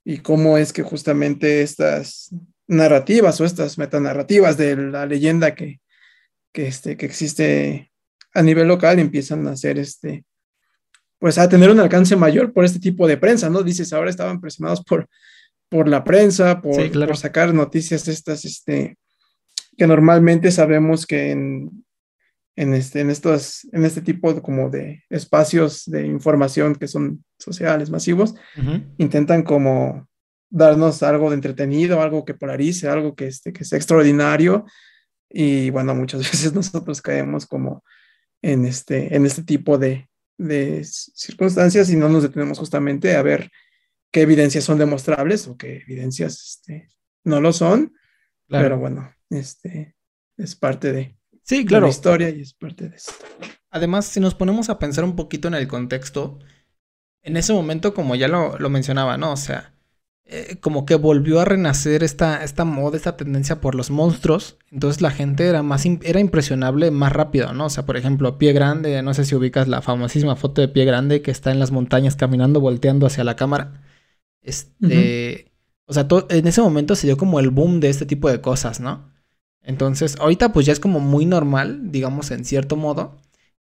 y cómo es que justamente estas narrativas o estas metanarrativas de la leyenda que, que, este, que existe a nivel local empiezan a ser este, pues a tener un alcance mayor por este tipo de prensa, ¿no? Dices, ahora estaban presionados por por la prensa, por, sacar noticias estas, este, que normalmente sabemos que en, en, este, en, estos, en este tipo de, como de espacios de información que son sociales, masivos, intentan como darnos algo de entretenido, algo que polarice, algo que, este, que sea extraordinario. Y bueno, muchas veces nosotros caemos como en este, en este tipo de, de circunstancias y no nos detenemos justamente a ver qué evidencias son demostrables o qué evidencias este, no lo son. Pero bueno, este es parte de, sí, claro. la historia y es parte de esto. Además, si nos ponemos a pensar un poquito en el contexto, en ese momento, como ya lo, mencionaba, ¿no? O sea, eh, como que volvió a renacer esta, esta moda, esta tendencia por los monstruos. Entonces la gente era más era impresionable más rápido, ¿no? O sea, por ejemplo, Pie Grande, no sé si ubicas la famosísima foto de Pie Grande que está en las montañas caminando, volteando hacia la cámara. Este, o sea, en ese momento se dio como el boom de este tipo de cosas, ¿no? Entonces, ahorita pues ya es como muy normal, digamos, en cierto modo,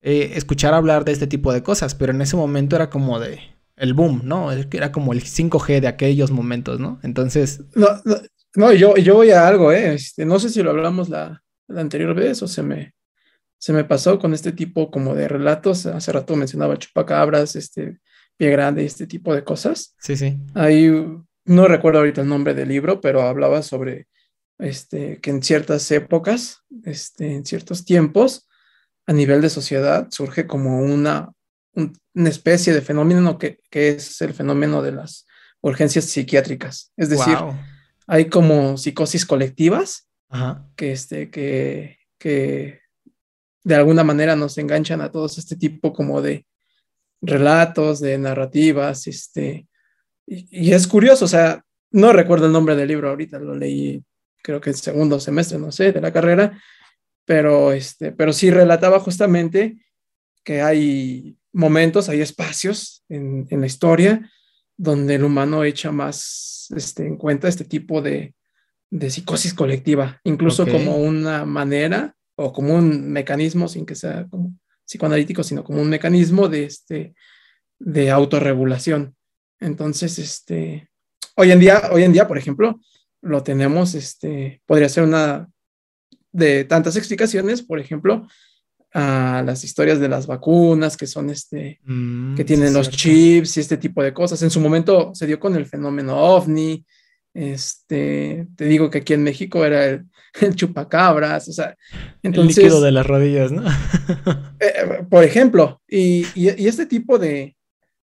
eh, escuchar hablar de este tipo de cosas, pero en ese momento era como de el boom, ¿no? Era como el 5G de aquellos momentos, ¿no? Entonces... No, no, yo, yo voy a algo, ¿eh? Este, no sé si lo hablamos la, la anterior vez o se me, se me pasó con este tipo como de relatos. Hace rato mencionaba chupacabras, este, pie grande este tipo de cosas. Sí, sí. Ahí no recuerdo ahorita el nombre del libro, pero hablaba sobre este, que en ciertas épocas, este, en ciertos tiempos, a nivel de sociedad, surge como una, una especie de fenómeno que, que, es el fenómeno de las urgencias psiquiátricas. Es decir, hay como psicosis colectivas Ajá. que, este, que, que de alguna manera nos enganchan a todos este tipo como de relatos, de narrativas, este, y, y es curioso, o sea, no recuerdo el nombre del libro ahorita, lo leí creo que el segundo semestre, no sé, de la carrera, pero, este, pero sí relataba justamente que hay momentos, hay espacios en, en la historia donde el humano echa más este, en cuenta este tipo de, de psicosis colectiva, incluso como una manera o como un mecanismo, sin que sea como psicoanalítico, sino como un mecanismo de, este, de autorregulación. Entonces, este, hoy en día, hoy en día, por ejemplo, lo tenemos, este, podría ser una de tantas explicaciones, por ejemplo, a las historias de las vacunas, que son este, Mm, que tienen los cierto. chips y este tipo de cosas. En su momento se dio con el fenómeno ovni. Este, te digo que aquí en México era el, el chupacabras, o sea, El entonces, líquido de las rodillas, ¿no? eh, por ejemplo, y, y- y este tipo de,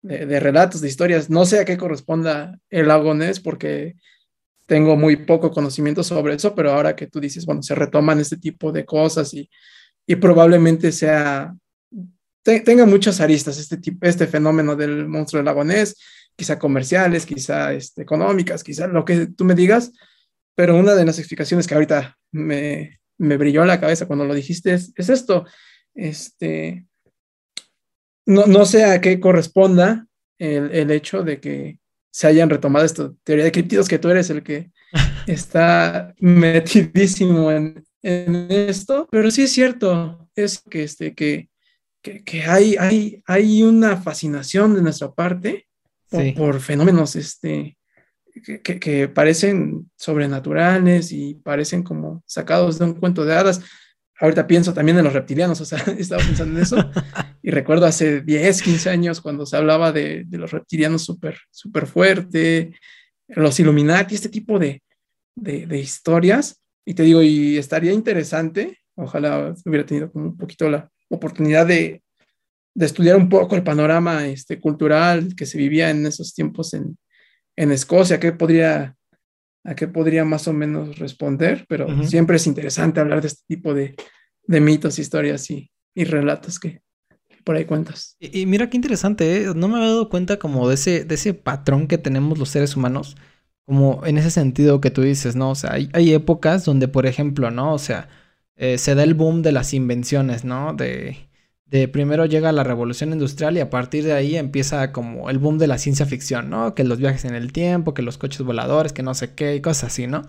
de- de relatos, de historias, no sé a qué corresponda el lago Ness, porque tengo muy poco conocimiento sobre eso, pero ahora que tú dices, bueno, se retoman este tipo de cosas y, y probablemente sea, te- tenga muchas aristas este, tipo, este fenómeno del monstruo del lago Ness, quizá comerciales, quizá este, económicas, quizá lo que tú me digas, pero una de las explicaciones que ahorita me, me brilló en la cabeza cuando lo dijiste es, es esto, este, no, no sé a qué corresponda el, el hecho de que se hayan retomado esta teoría de criptidos, que tú eres el que está metidísimo en, en esto, pero sí es cierto, es que, este, que, que, que hay, hay, hay una fascinación de nuestra parte por, Sí. por fenómenos este, que, que- que parecen sobrenaturales y parecen como sacados de un cuento de hadas. Ahorita pienso también en los reptilianos, o sea, estaba pensando en eso y recuerdo hace 10, 15 años cuando se hablaba de, de los reptilianos súper súper fuerte, los Illuminati, este tipo de, de, de historias. Y te digo, y estaría interesante, ojalá hubiera tenido como un poquito la oportunidad de, de estudiar un poco el panorama este, cultural que se vivía en esos tiempos en, en Escocia, qué podría, a qué podría más o menos responder, pero siempre es interesante hablar de este tipo de, de mitos, historias y, y relatos que por ahí cuentas. Y, y mira qué interesante, ¿eh? No me había dado cuenta como de ese, de ese patrón que tenemos los seres humanos, como en ese sentido que tú dices, ¿no? O sea, hay, épocas donde, por ejemplo, ¿no? O sea, eh, se da el boom de las invenciones, ¿no? De, de primero llega la revolución industrial y a partir de ahí empieza como el boom de la ciencia ficción, ¿no? Que los viajes en el tiempo, que los coches voladores, que no sé qué, y cosas así, ¿no?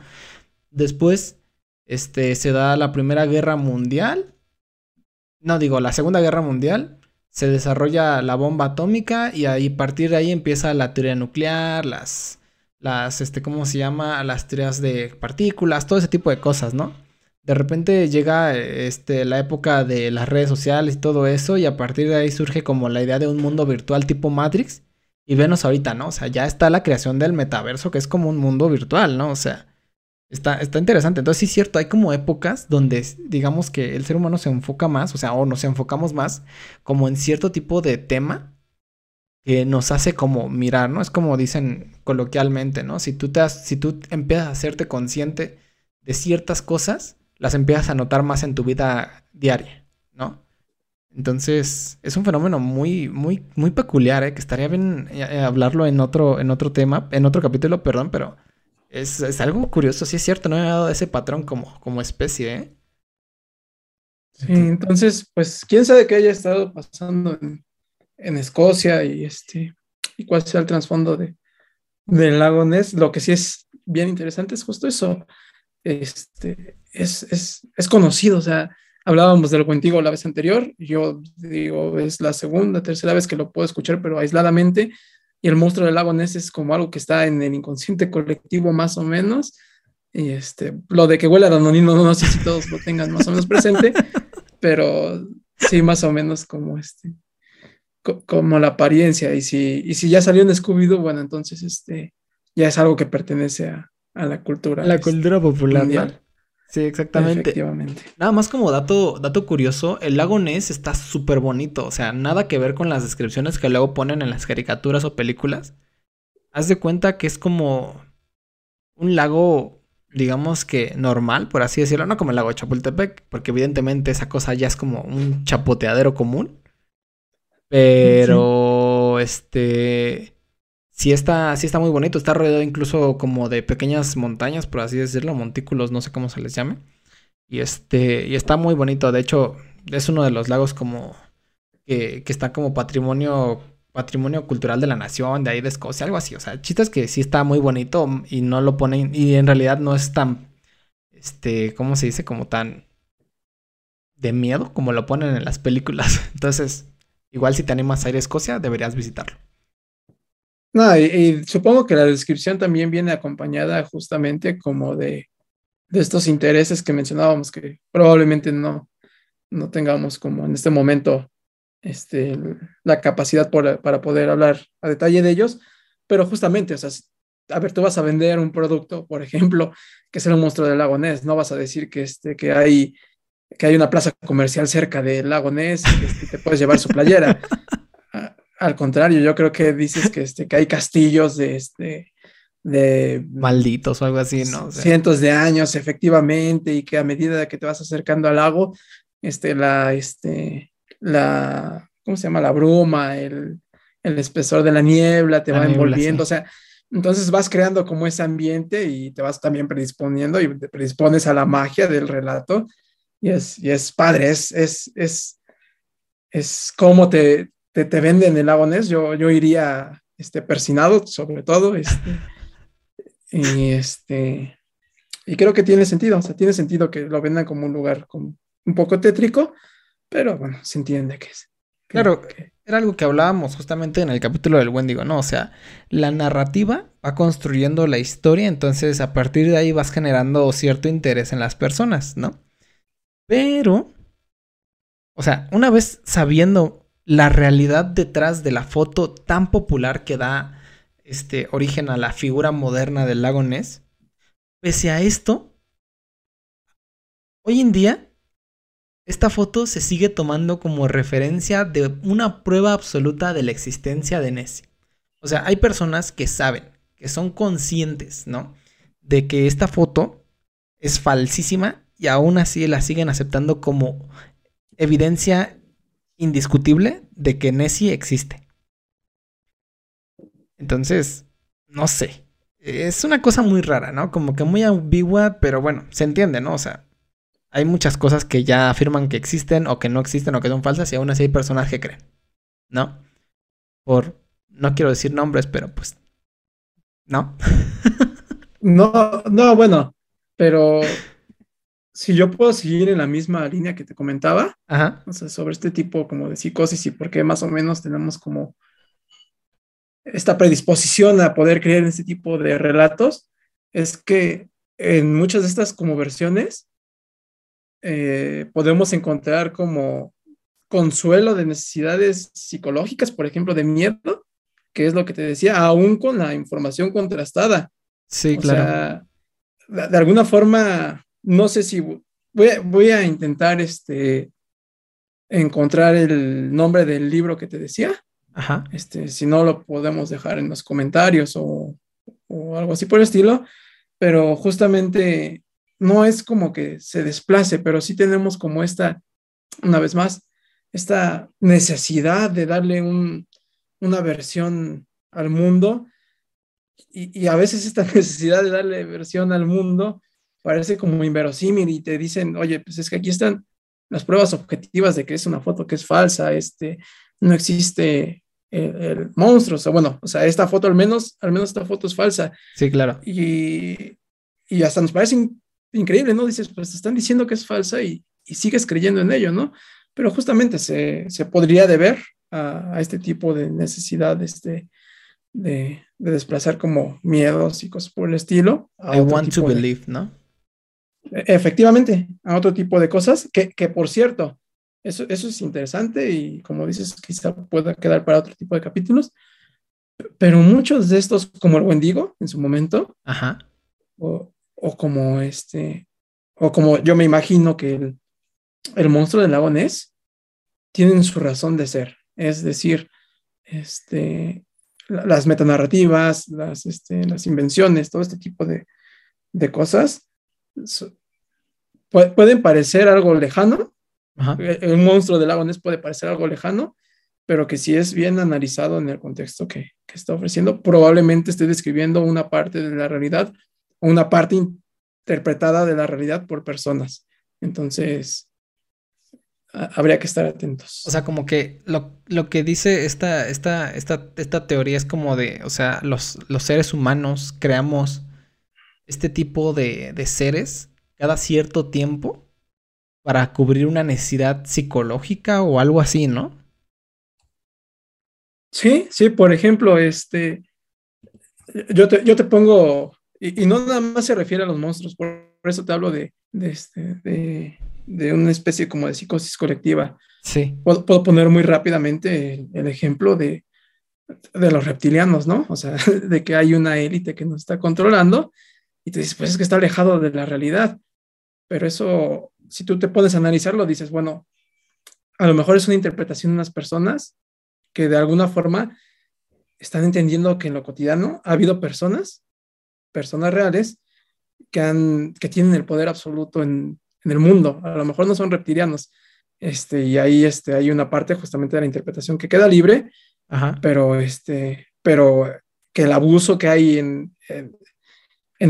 Después, este, se da la Primera Guerra Mundial. No, digo, la Segunda Guerra Mundial se desarrolla la bomba atómica y ahí a partir de ahí empieza la teoría nuclear, las, las, este, ¿cómo se llama? Las teorías de partículas, todo ese tipo de cosas, ¿no? De repente llega, este, la época de las redes sociales y todo eso y a partir de ahí surge como la idea de un mundo virtual tipo Matrix y venos ahorita, ¿no? O sea, ya está la creación del metaverso que es como un mundo virtual, ¿no? O sea, Está, está interesante. Entonces, sí es cierto, hay como épocas donde digamos que el ser humano se enfoca más, o sea, o nos enfocamos más como en cierto tipo de tema que nos hace como mirar, ¿no? Es como dicen coloquialmente, ¿no? Si tú te has- si tú empiezas a hacerte consciente de ciertas cosas, las empiezas a notar más en tu vida diaria, ¿no? Entonces, es un fenómeno muy, muy, muy peculiar, ¿eh? Que estaría bien eh, eh, hablarlo en otro, en otro tema, en otro capítulo, perdón, pero es, es algo curioso, sí es cierto, no había dado ese patrón como, como especie, ¿eh? Sí, entonces, pues, quién sabe qué haya estado pasando en, en Escocia y este y cuál sea el trasfondo de, del lago Ness. Lo que sí es bien interesante es justo eso. Este, es, es, es conocido, o sea, hablábamos del Cuentigo la vez anterior, yo digo, es la segunda, tercera vez que lo puedo escuchar, pero aisladamente, y el monstruo del lago Ness es como algo que está en el inconsciente colectivo más o menos, y este, lo de que huele a danonino, no, no sé si todos lo tengan más o menos presente, pero sí, más o menos como este, co- como la apariencia, y si, y si ya salió en Scooby-Doo, bueno, entonces este, ya es algo que pertenece a, a la cultura. La este, cultura popular. Sí, exactamente. Efectivamente. Nada más como dato, dato curioso, el lago Ness está súper bonito, o sea, nada que ver con las descripciones que luego ponen en las caricaturas o películas. Haz de cuenta que es como, un lago, digamos que normal, por así decirlo, no como el lago Chapultepec, porque evidentemente esa cosa ya es como un chapoteadero común. Pero, este, sí está, sí está muy bonito, está rodeado incluso como de pequeñas montañas, por así decirlo, montículos, no sé cómo se les llame. Y este, y está muy bonito, de hecho, es uno de los lagos como que, que está como patrimonio patrimonio cultural de la nación, de ahí de Escocia, algo así. O sea, chistes que sí está muy bonito y no lo ponen, y en realidad no es tan, este, ¿cómo se dice? Como tan de miedo como lo ponen en las películas. Entonces, igual si te animas a ir a Escocia, deberías visitarlo. No, y, supongo que la descripción también viene acompañada justamente como de, de estos intereses que mencionábamos que probablemente no, no tengamos como en este momento este, la capacidad para poder hablar a detalle de ellos, pero justamente, o sea, a ver, tú vas a vender un producto, por ejemplo, que es el monstruo del lago Ness, no vas a decir que, este, que, hay, que hay una plaza comercial cerca del lago Ness y que este, te puedes llevar su playera. Al contrario, yo creo que dices que, este, que hay castillos de, este, de malditos o algo así, ¿no? cientos de años, efectivamente, y que a medida que te vas acercando al lago, este, la, este, la, ¿cómo se llama? La bruma, el, espesor de la niebla, te va envolviendo, o sea, entonces vas creando como ese ambiente y te vas también predisponiendo y te predispones a la magia del relato y es, y es padre, es, es, es, es como te, te, te venden el agonés, yo, yo iría este, persinado sobre todo, este, y este, y creo que tiene sentido, o sea, tiene sentido que lo vendan como un lugar como un poco tétrico, pero bueno, se entiende que es. claro, era algo que hablábamos justamente en el capítulo del Wendigo, ¿no? O sea, la narrativa va construyendo la historia, entonces a partir de ahí vas generando cierto interés en las personas, ¿no? Pero, o sea, una vez sabiendo la realidad detrás de la foto tan popular que da este origen a la figura moderna del lago Ness, pese a esto, hoy en día esta foto se sigue tomando como referencia de una prueba absoluta de la existencia de Nessie. O sea, hay personas que saben, que son conscientes, ¿no? De que esta foto es falsísima y aún así la siguen aceptando como evidencia indiscutible de que Nessie existe. Entonces, no sé. Es una cosa muy rara, ¿no? Como que muy ambigua, pero bueno, se entiende, ¿no? O sea, hay muchas cosas que ya afirman que existen o que no existen o que son falsas y aún así hay personas que creen, ¿no? Por, no quiero decir nombres, pero pues, ¿no? no, no, bueno, pero si yo puedo seguir en la misma línea que te comentaba, o sea, sobre este tipo como de psicosis y por qué más o menos tenemos como esta predisposición a poder creer en este tipo de relatos, es que en muchas de estas como versiones eh, podemos encontrar como consuelo de necesidades psicológicas, por ejemplo, de miedo, que es lo que te decía, aún con la información contrastada. Sí, claro. de, alguna forma, no sé si voy a, voy a intentar este, encontrar el nombre del libro que te decía. Ajá. Este, si no, lo podemos dejar en los comentarios o, o algo así por el estilo. Pero justamente no es como que se desplace, pero sí tenemos como esta, una vez más, esta necesidad de darle una versión al mundo y, a veces esta necesidad de darle versión al mundo parece como inverosímil y te dicen, oye, pues es que aquí están las pruebas objetivas de que es una foto que es falsa, este, no existe el, monstruo, o sea, bueno, o sea, esta foto al menos, al menos esta foto es falsa. Sí, claro. Y, y hasta nos parece increíble, ¿no? Dices, pues te están diciendo que es falsa y, sigues creyendo en ello, ¿no? Pero justamente se, podría deber a, este tipo de necesidad este, de, desplazar como miedos y cosas por el estilo. I want to believe, ¿no? Efectivamente, a otro tipo de cosas que, por cierto, eso, eso es interesante y como dices, quizá pueda quedar para otro tipo de capítulos, pero muchos de estos, como el Wendigo en su momento, Ajá o como este, o como yo me imagino que el, monstruo del lago Ness tienen su razón de ser. Es decir, este, las metanarrativas, las, este, las invenciones, todo este tipo de, de cosas pueden parecer algo lejano. El, un monstruo del lago Ness puede parecer algo lejano, pero que si es bien analizado en el contexto que, que está ofreciendo, probablemente esté describiendo una parte de la realidad, una parte interpretada de la realidad por personas. Entonces, habría que estar atentos. O sea, como que lo, lo que dice esta, esta, esta, esta, teoría es como de, o sea, los, los seres humanos creamos este tipo de, de seres cada cierto tiempo para cubrir una necesidad psicológica o algo así, ¿no? Sí, sí, por ejemplo, este, yo te, yo te pongo, y, no nada más se refiere a los monstruos, por, eso te hablo de, de, este, de, de, una especie como de psicosis colectiva. Sí. Puedo, puedo poner muy rápidamente el, ejemplo de, de los reptilianos, ¿no? O sea, de que hay una élite que nos está controlando y te dices, pues es que está alejado de la realidad. Pero eso, si tú te a analizarlo, dices, bueno, a lo mejor es una interpretación de unas personas que de alguna forma están entendiendo que en lo cotidiano ha habido personas, personas reales, que, han, que tienen el poder absoluto en, en el mundo. A lo mejor no son reptilianos. Este, y ahí este, hay una parte justamente de la interpretación que queda libre, pero este, pero que el abuso que hay en, en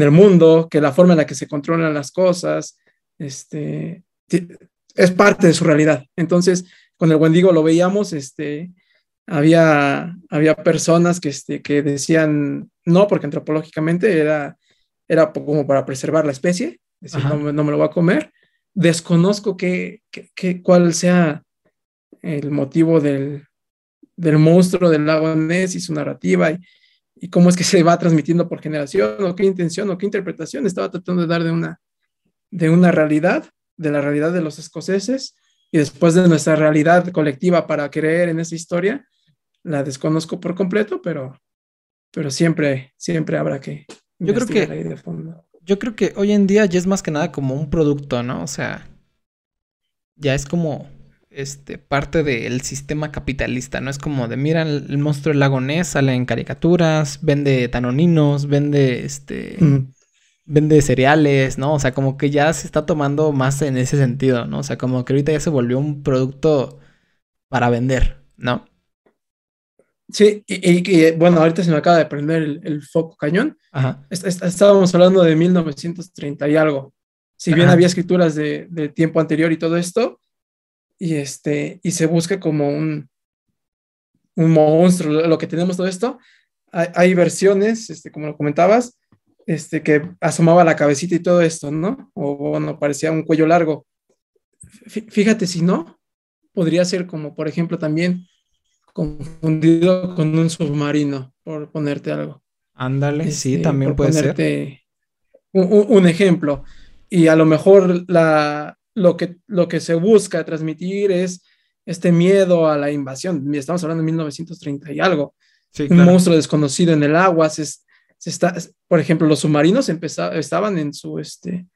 el mundo, que la forma en la que se controlan las cosas, este, es parte de su realidad. Entonces, con el Wendigo lo veíamos, este, había, había personas que, este, que decían no, porque antropológicamente era, era como para preservar la especie, decir, no, me lo voy a comer. Desconozco que, cuál sea el motivo del, del monstruo del lago Ness y su narrativa y, y cómo es que se va transmitiendo por generación, o qué intención, o qué interpretación estaba tratando de dar de una, de una realidad, de la realidad de los escoceses, y después de nuestra realidad colectiva para creer en esa historia, la desconozco por completo, pero, pero siempre, siempre habrá que... Yo creo que... de fondo. Yo creo que hoy en día ya es más que nada como un producto, ¿no? O sea, ya es como este, parte del sistema capitalista, ¿no? Es como de, mira, el, monstruo del lago Ness sale en caricaturas, vende tanoninos, vende, este, vende cereales, ¿no? O sea, como que ya se está tomando más en ese sentido, ¿no? O sea, como que ahorita ya se volvió un producto para vender, ¿no? Sí, y, bueno, ahorita se me acaba de prender el, foco cañón. Ajá. estábamos hablando de 1930 y algo. Si bien había escrituras de, de tiempo anterior y todo esto, y, este, y se busca como un, un monstruo, lo que tenemos todo esto. Hay, versiones, este, como lo comentabas, este, que asomaba la cabecita y todo esto, ¿no? O bueno, parecía un cuello largo. Fíjate si no, podría ser como, por ejemplo, también confundido con un submarino, por ponerte algo. Ándale, sí, este, también puede ser. Un, un, ejemplo. Y a lo mejor la, lo que, lo que se busca transmitir es este miedo a la invasión. Estamos hablando de 1930 y algo. Un monstruo desconocido en el agua. Se, está, por ejemplo, los submarinos estaban en su, este,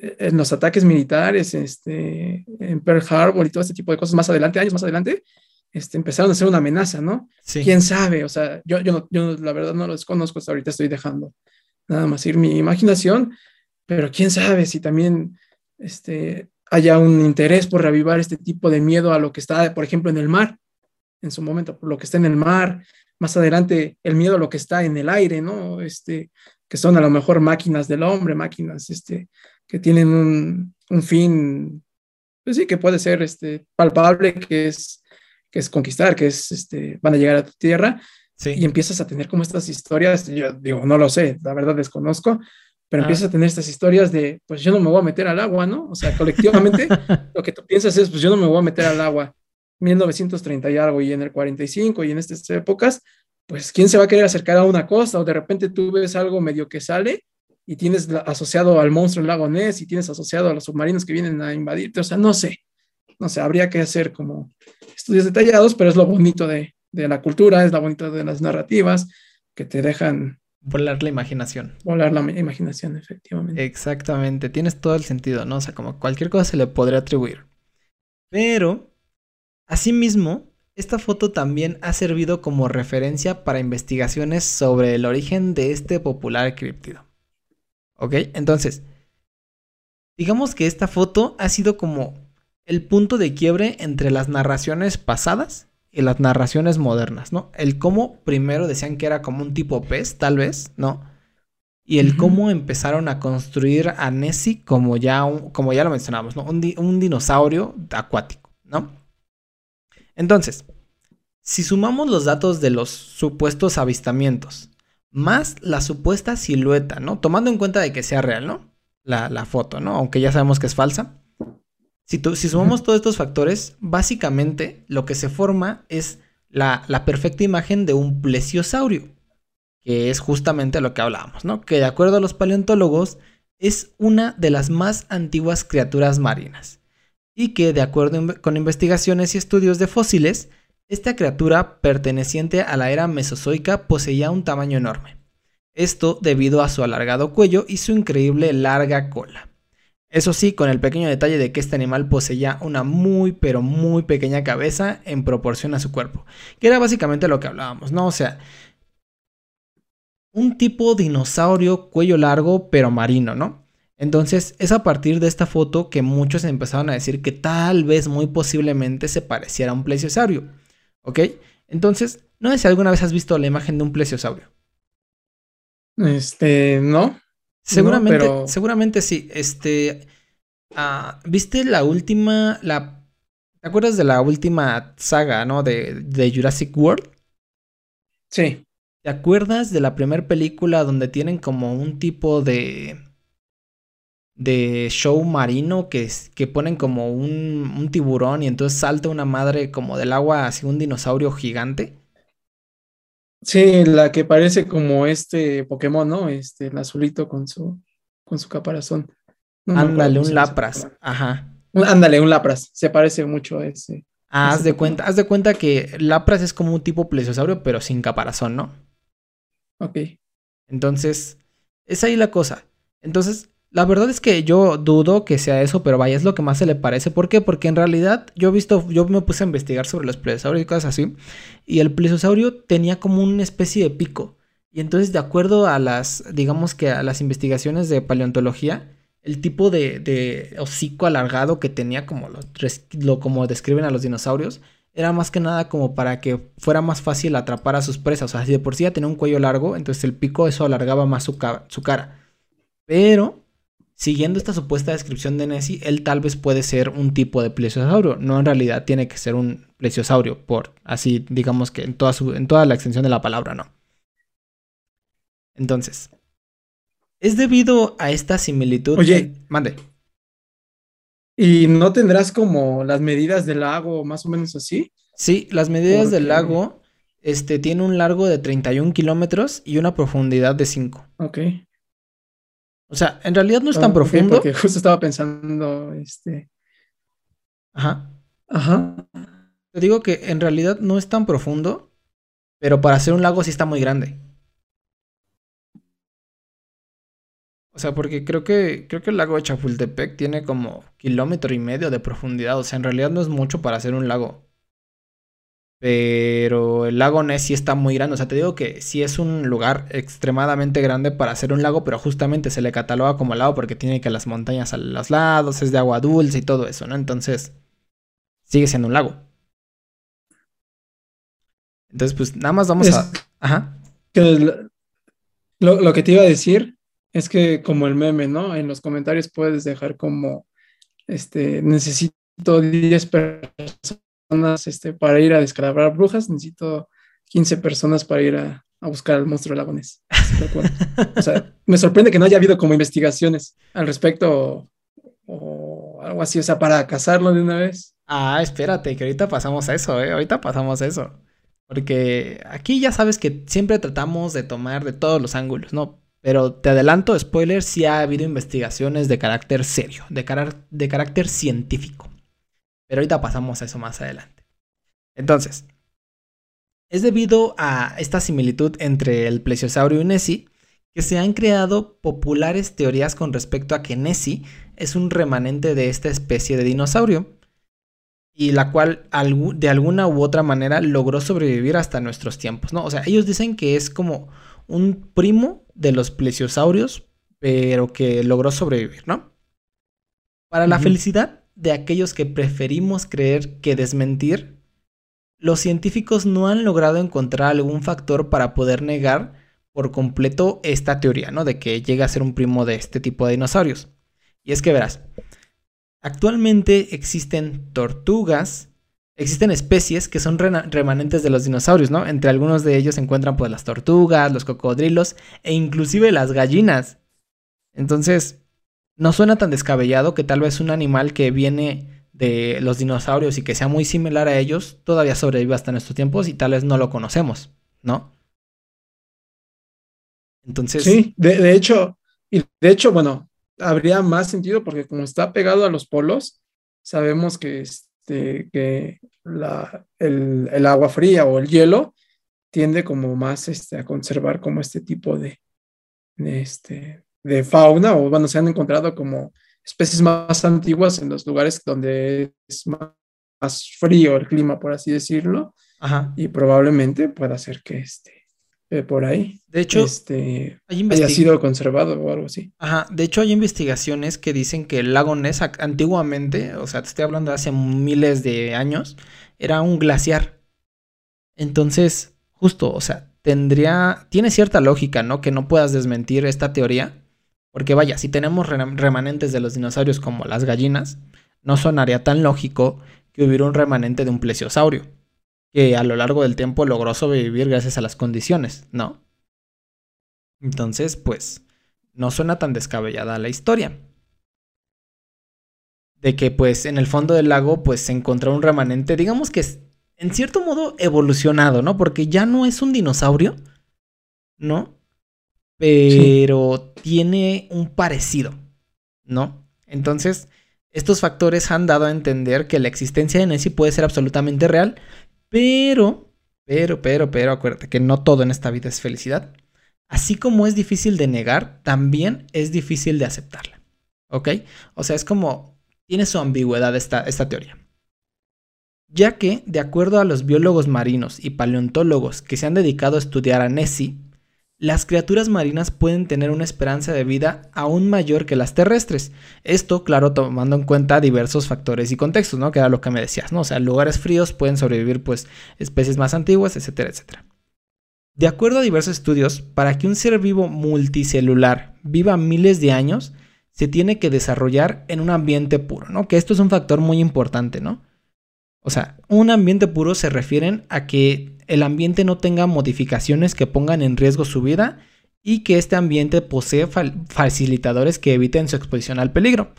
en los ataques militares, este, en Pearl Harbor y todo este tipo de cosas más adelante, años más adelante, este, empezaron a ser una amenaza, ¿no? ¿Quién sabe? O sea, yo, yo, yo la verdad no lo desconozco, hasta ahorita estoy dejando nada más ir mi imaginación, pero quién sabe si también este, haya un interés por reavivar este tipo de miedo a lo que está, por ejemplo, en el mar, en su momento, por lo que está en el mar, más adelante el miedo a lo que está en el aire, ¿no? Este, que son a lo mejor máquinas del hombre, máquinas este, que tienen un, un fin, pues sí, que puede ser este, palpable, que es, que es conquistar, que es, este, van a llegar a tu tierra, y empiezas a tener como estas historias, yo digo, no lo sé, la verdad desconozco, pero empiezas a tener estas historias de, pues yo no me voy a meter al agua, ¿no? O sea, colectivamente lo que tú piensas es, pues yo no me voy a meter al agua. 1930 y algo, y en el 45 y en estas épocas, pues quién se va a querer acercar a una costa o de repente tú ves algo medio que sale y tienes asociado al monstruo del lago Ness y tienes asociado a los submarinos que vienen a invadirte, o sea, no sé, no sé, habría que hacer como estudios detallados, pero es lo bonito de, de la cultura, es lo bonito de las narrativas que te dejan Volar la imaginación. Volar la imaginación, efectivamente. Exactamente, tienes todo el sentido, ¿no? O sea, como cualquier cosa se le podría atribuir. Pero, asimismo, esta foto también ha servido como referencia para investigaciones sobre el origen de este popular criptido. ¿Ok? Entonces, digamos que esta foto ha sido como el punto de quiebre entre las narraciones pasadas y las narraciones modernas, ¿no? El cómo primero decían que era como un tipo pez, tal vez, ¿no? Y el cómo empezaron a construir a Nessie como ya, como ya lo mencionamos, ¿no? Un, un dinosaurio acuático, ¿no? Entonces, si sumamos los datos de los supuestos avistamientos, más la supuesta silueta, ¿no? Tomando en cuenta de que sea real, ¿no? La, foto, ¿no? Aunque ya sabemos que es falsa. Si, si sumamos todos estos factores, básicamente lo que se forma es la, la perfecta imagen de un plesiosaurio, que es justamente lo que hablábamos, ¿no? Que de acuerdo a los paleontólogos es una de las más antiguas criaturas marinas y que de acuerdo con investigaciones y estudios de fósiles esta criatura, perteneciente a la era mesozoica, poseía un tamaño enorme. Esto debido a su alargado cuello y su increíble larga cola. Eso sí, con el pequeño detalle de que este animal poseía una muy pero muy pequeña cabeza en proporción a su cuerpo, que era básicamente lo que hablábamos, ¿no? O sea, un tipo dinosaurio cuello largo pero marino, ¿no? Entonces es a partir de esta foto que muchos empezaron a decir que tal vez muy posiblemente se pareciera a un plesiosaurio. ¿Ok? Entonces, no sé si alguna vez has visto la imagen de un plesiosaurio. Este, no. Seguramente, seguramente sí. Este, ah, ¿viste la última, la, ¿te acuerdas de la última saga, no? De, de Jurassic World. Sí. ¿Te acuerdas de la primera película donde tienen como un tipo de de show marino que, que ponen como un, tiburón y entonces salta una madre como del agua hacia un dinosaurio gigante. Sí, la que parece como este Pokémon, ¿no? Este, el azulito con su, con su caparazón. Ándale, un Lapras. Ajá. Ándale, un Lapras. Se parece mucho a ese. Ah, haz de cuenta, haz de cuenta que Lapras es como un tipo plesiosaurio, pero sin caparazón, ¿no? Ok. Entonces, es ahí la cosa. Entonces, la verdad es que yo dudo que sea eso, pero vaya, es lo que más se le parece. ¿Por qué? Porque en realidad yo he visto, yo me puse a investigar sobre los plesiosaurios y cosas así. Y el plesiosaurio tenía como una especie de pico. Y entonces, de acuerdo a las, digamos que a las investigaciones de paleontología, el tipo de, hocico alargado que tenía, como lo, como describen a los dinosaurios, era más que nada como para que fuera más fácil atrapar a sus presas. O sea, si de por sí ya tenía un cuello largo, entonces el pico eso alargaba más su, su cara. Pero siguiendo esta supuesta descripción de Nessie, él tal vez puede ser un tipo de plesiosaurio. No en realidad tiene que ser un plesiosaurio, por así digamos que en toda, su, en toda la extensión de la palabra, ¿no? Entonces, es debido a esta similitud. Oye, mande. ¿Y no tendrás como las medidas del lago más o menos así? Sí, las medidas del lago este, tiene un largo de 31 kilómetros y una profundidad de 5. Ok. O sea, en realidad no es tan ah, profundo. Porque justo estaba pensando, este. Ajá. Ajá. Te digo que en realidad no es tan profundo, pero para ser un lago sí está muy grande. O sea, porque creo que, creo que el lago de Chapultepec tiene como kilómetro y medio de profundidad. O sea, en realidad no es mucho para ser un lago. Pero el lago Ness sí está muy grande. O sea, te digo que sí es un lugar extremadamente grande para ser un lago, pero justamente se le cataloga como lago porque tiene que las montañas a los lados, es de agua dulce y todo eso, ¿no? Entonces, sigue siendo un lago. Entonces, pues nada más vamos a. Ajá. lo, lo que te iba a decir es que, como el meme, ¿no? En los comentarios puedes dejar como: Este, necesito 10 personas este, para ir a descalabrar brujas, necesito 15 personas para ir a, buscar al monstruo de lagones. o sea, me sorprende que no haya habido como investigaciones al respecto o, algo así, o sea, para cazarlo de una vez. Ah, espérate, que ahorita pasamos a eso, ¿eh? Ahorita pasamos a eso. Porque aquí ya sabes que siempre tratamos de tomar de todos los ángulos, ¿no? Pero te adelanto, spoiler, sí ha habido investigaciones de carácter serio, de, de carácter científico. Pero ahorita pasamos a eso más adelante. Entonces, es debido a esta similitud entre el plesiosaurio y Nessie que se han creado populares teorías con respecto a que Nessie es un remanente de esta especie de dinosaurio y la cual de alguna u otra manera logró sobrevivir hasta nuestros tiempos, ¿no? O sea, ellos dicen que es como un primo de los plesiosaurios, pero que logró sobrevivir, ¿no? Para la felicidad de aquellos que preferimos creer que desmentir, los científicos no han logrado encontrar algún factor para poder negar por completo esta teoría, ¿no? De que llega a ser un primo de este tipo de dinosaurios. Y es que verás, actualmente existen tortugas, existen especies que son remanentes de los dinosaurios, ¿no? Entre algunos de ellos se encuentran pues las tortugas, los cocodrilos e inclusive las gallinas. Entonces, no suena tan descabellado que tal vez un animal que viene de los dinosaurios y que sea muy similar a ellos todavía sobrevive hasta nuestros tiempos y tal vez no lo conocemos, ¿no? Entonces. Sí, de, hecho, y de hecho, bueno, habría más sentido porque como está pegado a los polos, sabemos que, este, que la, el, agua fría o el hielo tiende como más este, a conservar como este tipo de, de, este, de fauna o bueno, se han encontrado como especies más antiguas en los lugares donde es más, frío el clima, por así decirlo. Ajá. Y probablemente pueda ser que este, eh, por ahí. De hecho, este, haya sido conservado o algo así. Ajá, de hecho hay investigaciones que dicen que el lago Ness antiguamente, o sea, te estoy hablando de hace miles de años, era un glaciar. Entonces, justo, o sea, tendría, tiene cierta lógica, ¿no? Que no puedas desmentir esta teoría, porque vaya, si tenemos remanentes de los dinosaurios como las gallinas, no sonaría tan lógico que hubiera un remanente de un plesiosaurio, que a lo largo del tiempo logró sobrevivir gracias a las condiciones, ¿no? Entonces, pues, no suena tan descabellada la historia. De que, pues, en el fondo del lago, pues, se encontró un remanente, digamos que es, en cierto modo, evolucionado, ¿no? Porque ya no es un dinosaurio, ¿no? pero tiene un parecido, ¿no? Entonces, estos factores han dado a entender que la existencia de Nessie puede ser absolutamente real, pero, pero, pero, pero, acuérdate que no todo en esta vida es felicidad. Así como es difícil de negar, también es difícil de aceptarla. ¿Ok? O sea, es como, tiene su ambigüedad esta, esta teoría. Ya que, de acuerdo a los biólogos marinos y paleontólogos que se han dedicado a estudiar a Nessie, las criaturas marinas pueden tener una esperanza de vida aún mayor que las terrestres. Esto, claro, tomando en cuenta diversos factores y contextos, ¿no? Que era lo que me decías, ¿no? O sea, lugares fríos pueden sobrevivir, pues, especies más antiguas, etcétera, etcétera. De acuerdo a diversos estudios, para que un ser vivo multicelular viva miles de años, se tiene que desarrollar en un ambiente puro, ¿no? Que esto es un factor muy importante, ¿no? O sea, un ambiente puro se refieren a que el ambiente no tenga modificaciones que pongan en riesgo su vida y que este ambiente posee facilitadores que eviten su exposición al peligro.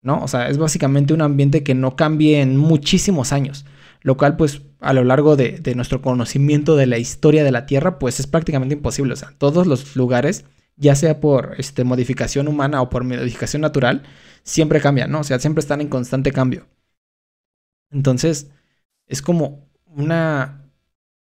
¿No? O sea, es básicamente un ambiente que no cambie en muchísimos años, lo cual pues a lo largo de, nuestro conocimiento de la historia de la Tierra pues es prácticamente imposible. O sea, todos los lugares, ya sea por este, modificación humana o por modificación natural, siempre cambian, ¿no? O sea, siempre están en constante cambio. Entonces, es como una,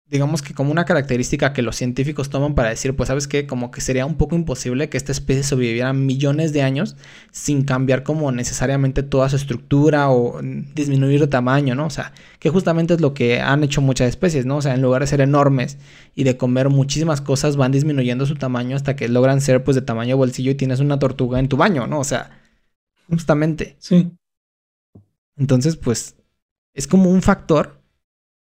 digamos que como una característica que los científicos toman para decir, pues sabes qué, como que sería un poco imposible que esta especie sobreviviera millones de años sin cambiar como necesariamente toda su estructura o disminuir de tamaño, ¿no? O sea, que justamente es lo que han hecho muchas especies, ¿no? O sea, en lugar de ser enormes y de comer muchísimas cosas, van disminuyendo su tamaño hasta que logran ser pues de tamaño bolsillo y tienes una tortuga en tu baño, ¿no? O sea, justamente. Sí. Entonces, pues, es como un factor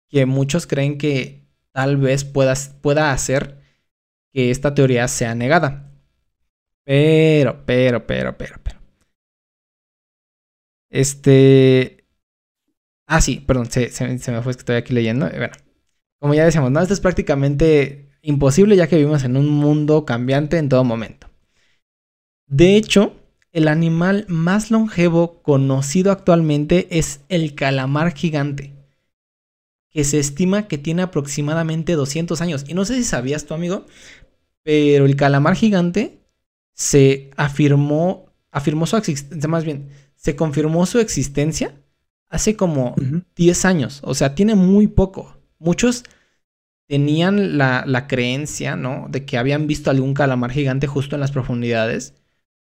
que muchos creen que tal vez pueda, pueda hacer que esta teoría sea negada. Pero, pero, pero, pero, pero. Este. Ah, sí, perdón, se, me fue que estoy aquí leyendo. Bueno, como ya decíamos, no, esto es prácticamente imposible ya que vivimos en un mundo cambiante en todo momento. De hecho, el animal más longevo conocido actualmente es el calamar gigante que se estima que tiene aproximadamente 200 años. Y no sé si sabías tú, amigo, pero el calamar gigante se afirmó, afirmó su existencia, más bien, se confirmó su existencia hace como 10 años. O sea, tiene muy poco. Muchos tenían la, la, creencia, ¿no? De que habían visto algún calamar gigante justo en las profundidades,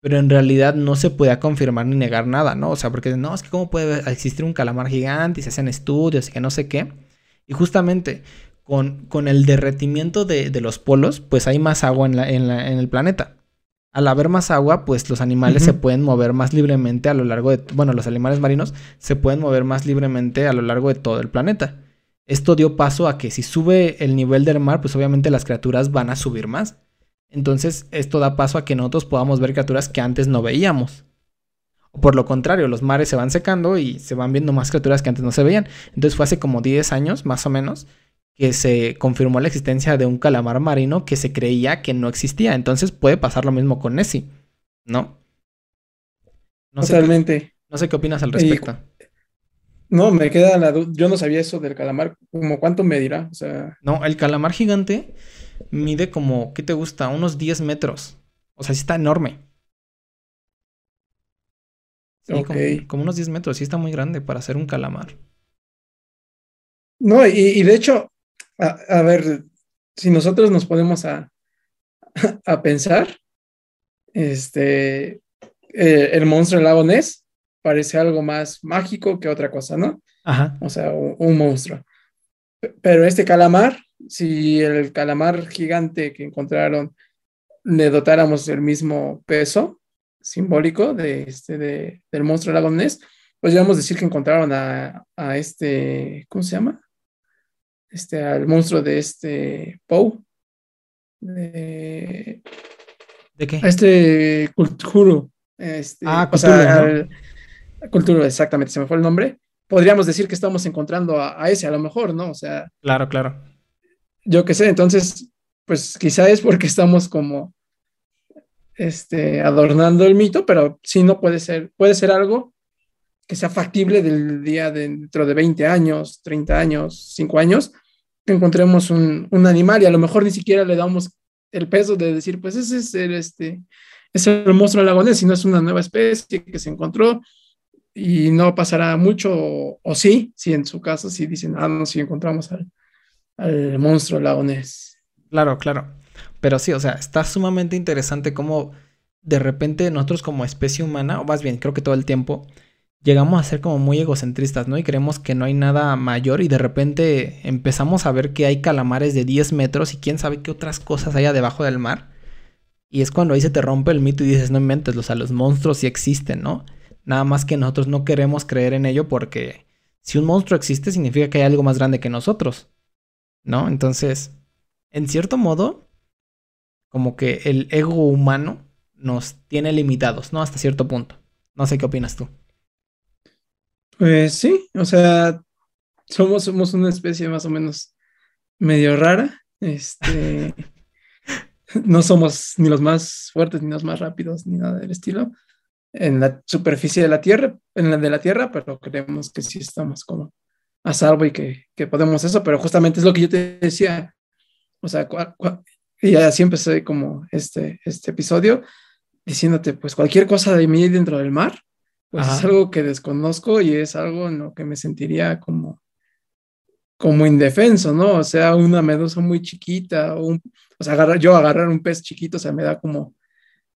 pero en realidad no se podía confirmar ni negar nada, ¿no? O sea, porque no, es que cómo puede existir un calamar gigante y se hacen estudios y que no sé qué. Y justamente con, con el derretimiento de, los polos, pues hay más agua en, la, en, el planeta. Al haber más agua, pues los animales se pueden mover más libremente a lo largo de, bueno, los animales marinos se pueden mover más libremente a lo largo de todo el planeta. Esto dio paso a que si sube el nivel del mar, pues obviamente las criaturas van a subir más. Entonces, esto da paso a que nosotros podamos ver criaturas que antes no veíamos. Por lo contrario, los mares se van secando y se van viendo más criaturas que antes no se veían. Entonces fue hace como 10 años, más o menos, que se confirmó la existencia de un calamar marino que se creía que no existía. Entonces puede pasar lo mismo con Nessie, ¿no? no Totalmente. Sé, no sé qué opinas al respecto. no, me queda la duda. Yo no sabía eso del calamar. ¿Cómo cuánto medirá? O sea... No, el calamar gigante mide como, ¿qué te gusta? Unos 10 metros. O sea, sí está enorme. Sí, como, unos 10 metros. Sí está muy grande para ser un calamar. No, y, de hecho, a, ver, si nosotros nos ponemos a, a pensar, este, eh, el monstruo del lago Ness parece algo más mágico que otra cosa, ¿no? Ajá. O sea, un monstruo. Pero este calamar si el calamar gigante que encontraron le dotáramos el mismo peso simbólico de este, de, del monstruo lagonés, pues ya vamos a decir que encontraron a, a, este, ¿cómo se llama? Este, al monstruo de este Poe. De, ¿De qué? A este Culturo. Este, ah, Culturo. Culturo, exactamente, se me fue el nombre. Podríamos decir que estamos encontrando a, a ese a lo mejor, ¿no? O sea. Claro, claro yo qué sé, entonces, pues quizá es porque estamos como este, adornando el mito, pero sí no puede ser, puede ser algo que sea factible del día dentro de 20 años, 30 años, 5 años, que encontremos un, un, animal y a lo mejor ni siquiera le damos el peso de decir, pues ese es el, este, es el monstruo lagonés, sino es una nueva especie que se encontró y no pasará mucho, o sí, si en su caso, si dicen, ah, no, si encontramos al, al monstruo lagonés. Claro, claro. Pero sí, o sea, está sumamente interesante cómo de repente nosotros como especie humana, o más bien creo que todo el tiempo, llegamos a ser como muy egocentristas, ¿no? Y creemos que no hay nada mayor y de repente empezamos a ver que hay calamares de 10 metros y quién sabe qué otras cosas hay debajo del mar. Y es cuando ahí se te rompe el mito y dices, no inventes, o sea, los monstruos sí existen, ¿no? Nada más que nosotros no queremos creer en ello porque si un monstruo existe significa que hay algo más grande que nosotros. ¿no? Entonces, en cierto modo, como que el ego humano nos tiene limitados, ¿no? Hasta cierto punto. No sé qué opinas tú. Pues sí, o sea, somos, somos una especie más o menos medio rara. Este, no somos ni los más fuertes, ni los más rápidos, ni nada del estilo. En la superficie de la Tierra, en la de la Tierra, pero creemos que sí estamos como a salvo y que, podemos eso, pero justamente es lo que yo te decía, o sea, y así empecé como este, este episodio, diciéndote, pues cualquier cosa de mí dentro del mar, pues es algo que desconozco y es algo en lo que me sentiría como, como indefenso, ¿no? O sea, una medusa muy chiquita, o, un, o sea, agarrar, yo agarrar un pez chiquito, o sea, me da como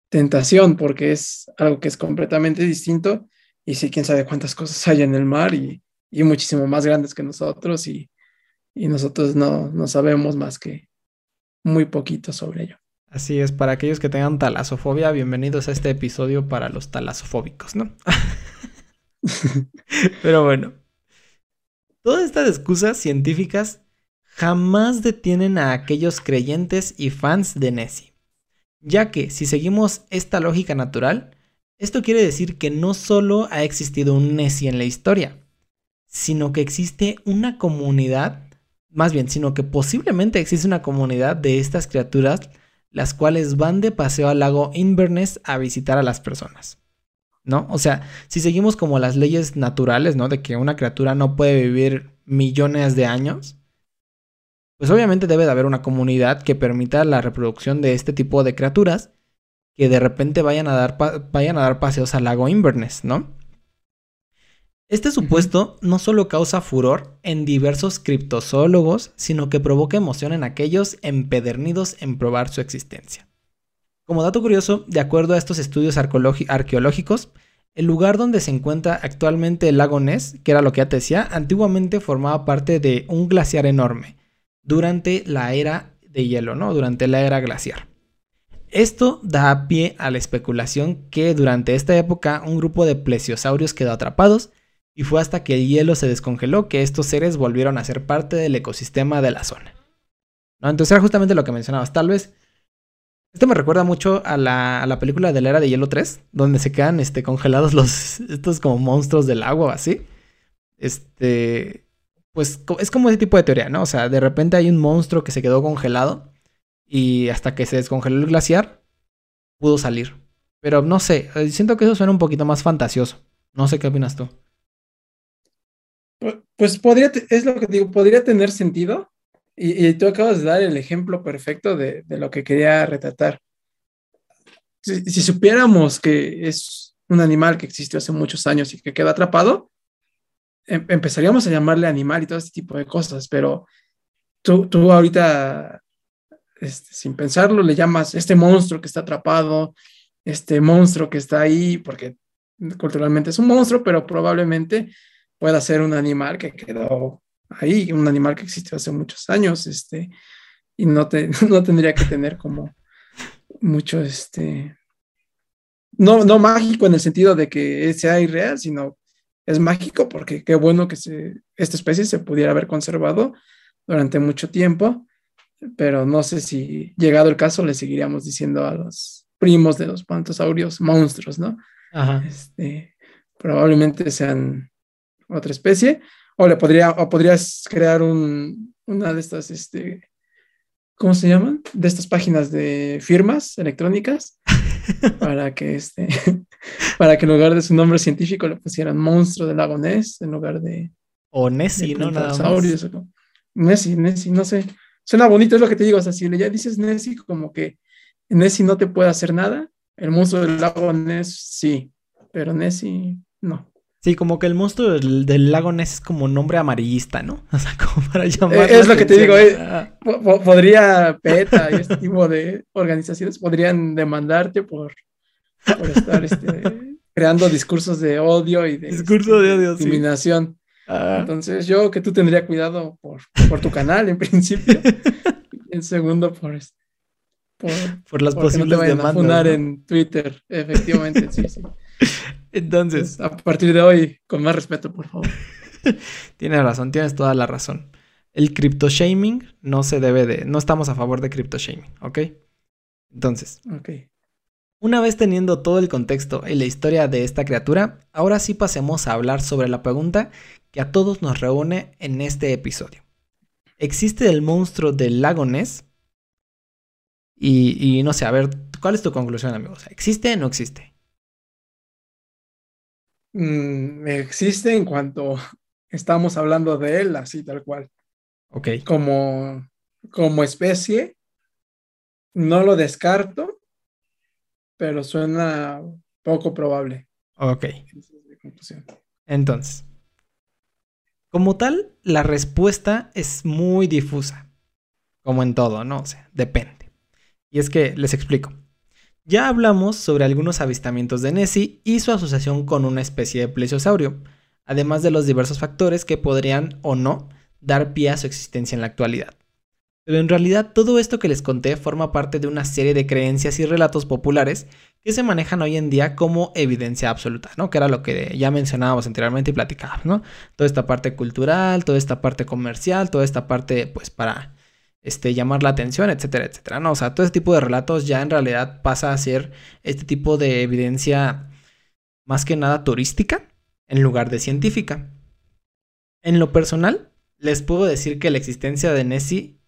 tentación porque es algo que es completamente distinto y sí, quién sabe cuántas cosas hay en el mar y, y muchísimo más grandes que nosotros y, nosotros no, no, sabemos más que muy poquito sobre ello. Así es, para aquellos que tengan talasofobia, bienvenidos a este episodio para los talasofóbicos, ¿no? Pero bueno, todas estas excusas científicas jamás detienen a aquellos creyentes y fans de Nessie, ya que si seguimos esta lógica natural, esto quiere decir que no solo ha existido un Nessie en la historia, sino que existe una comunidad, más bien, sino que posiblemente existe una comunidad de estas criaturas, las cuales van de paseo al lago Inverness a visitar a las personas. ¿No? O sea, si seguimos como las leyes naturales, ¿no? De que una criatura no puede vivir millones de años, pues obviamente debe de haber una comunidad que permita la reproducción de este tipo de criaturas que de repente vayan a dar, vayan a dar paseos al lago Inverness, ¿no? Este supuesto no solo causa furor en diversos criptozoólogos, sino que provoca emoción en aquellos empedernidos en probar su existencia. Como dato curioso, de acuerdo a estos estudios arqueológicos, el lugar donde se encuentra actualmente el lago Ness, que era lo que ya te decía, antiguamente formaba parte de un glaciar enorme durante la era de hielo, ¿no? Durante la era glaciar. Esto da pie a la especulación que durante esta época un grupo de plesiosaurios quedó atrapados y fue hasta que el hielo se descongeló que estos seres volvieron a ser parte del ecosistema de la zona. ¿No? Entonces era justamente lo que mencionabas. Tal vez esto me recuerda mucho a la, película de la era de hielo 3, donde se quedan este, congelados los, estos como monstruos del agua así. Este, pues es como ese tipo de teoría, ¿no? O sea, de repente hay un monstruo que se quedó congelado y hasta que se descongeló el glaciar, pudo salir. Pero no sé, eh, siento que eso suena un poquito más fantasioso. No sé qué opinas tú. Pues podría, es lo que digo, podría tener sentido. Y, tú acabas de dar el ejemplo perfecto de, lo que quería retratar. Si, supiéramos que es un animal que existió hace muchos años y que quedó atrapado, em, empezaríamos a llamarle animal y todo este tipo de cosas, pero tú, tú ahorita este, sin pensarlo, le llamas este monstruo que está atrapado, este monstruo que está ahí, porque culturalmente es un monstruo, pero probablemente pueda ser un animal que quedó ahí, un animal que existió hace muchos años, este, y no, te, no tendría que tener como mucho, este, no, no mágico en el sentido de que sea irreal, sino es mágico porque qué bueno que se, esta especie se pudiera haber conservado durante mucho tiempo pero no sé si llegado el caso le seguiríamos diciendo a los primos de los pantosaurios monstruos, ¿no? Ajá. Este, probablemente sean otra especie, o le podría, o podrías crear un, una de estas, este, ¿cómo se llaman? De estas páginas de firmas electrónicas para que este, para que en lugar de su nombre científico le pusieran monstruo del lago Ness en lugar de o Nessie, ¿no? Nada más. Nessie, Nessie, no sé. Suena bonito, es lo que te digo. O sea, si ya dices Nessie, como que Nessie no te puede hacer nada. El monstruo del lago Ness, sí. Pero Nessie, no. Sí, como que el monstruo del, lago Ness es como nombre amarillista, ¿no? O sea, como para eh, llamar. es lo que te digo, eh, podría PETA y este tipo de organizaciones podrían demandarte por, por estar este, creando discursos de odio y de, Discurso de odio, discriminación. Entonces, yo que tú tendría cuidado por, por tu canal en principio. en segundo, por, este, por, por las posibles no te demandas. A en Twitter, efectivamente, sí, sí. Entonces, a partir de hoy, con más respeto, por favor. tienes razón, tienes toda la razón. El crypto shaming no se debe de. No estamos a favor de crypto shaming, ¿ok? Entonces. Ok. Una vez teniendo todo el contexto y la historia de esta criatura, ahora sí pasemos a hablar sobre la pregunta que a todos nos reúne en este episodio. ¿Existe el monstruo del lago Ness? Y, no sé, a ver, ¿cuál es tu conclusión, amigos? ¿Existe o no existe? Mm, existe en cuanto estamos hablando de él, así tal cual. Ok. Como, como especie, no lo descarto, pero suena poco probable. Ok. Entonces, como tal, la respuesta es muy difusa. Como en todo, ¿no? O sea, depende. Y es que les explico. Ya hablamos sobre algunos avistamientos de Nessie y su asociación con una especie de plesiosaurio, además de los diversos factores que podrían o no dar pie a su existencia en la actualidad. Pero en realidad todo esto que les conté forma parte de una serie de creencias y relatos populares que se manejan hoy en día como evidencia absoluta, ¿no? Que era lo que ya mencionábamos anteriormente y platicábamos, ¿no? Toda esta parte cultural, toda esta parte comercial, toda esta parte, pues, para este, llamar la atención, etcétera, etcétera, ¿no? O sea, todo este tipo de relatos ya en realidad pasa a ser este tipo de evidencia más que nada turística en lugar de científica. En lo personal, les puedo decir que la existencia de Nessie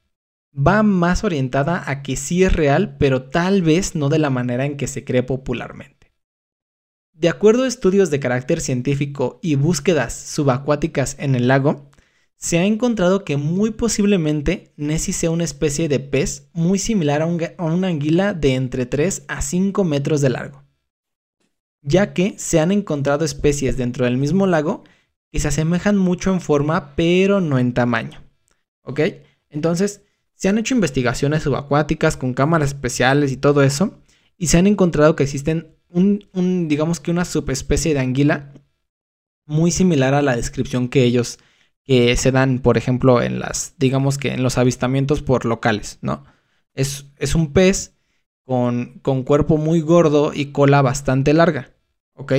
va más orientada a que sí es real, pero tal vez no de la manera en que se cree popularmente. De acuerdo a estudios de carácter científico y búsquedas subacuáticas en el lago, se ha encontrado que muy posiblemente Nessie sea una especie de pez muy similar a, a una anguila de entre 3 a 5 metros de largo, ya que se han encontrado especies dentro del mismo lago que se asemejan mucho en forma pero no en tamaño. ¿Ok? Entonces, se han hecho investigaciones subacuáticas con cámaras especiales y todo eso, y se han encontrado que existen un, digamos que una subespecie de anguila muy similar a la descripción que ellos que se dan, por ejemplo, en las, digamos que en los avistamientos por locales, ¿no? Es, es un pez con, con cuerpo muy gordo y cola bastante larga, ¿ok?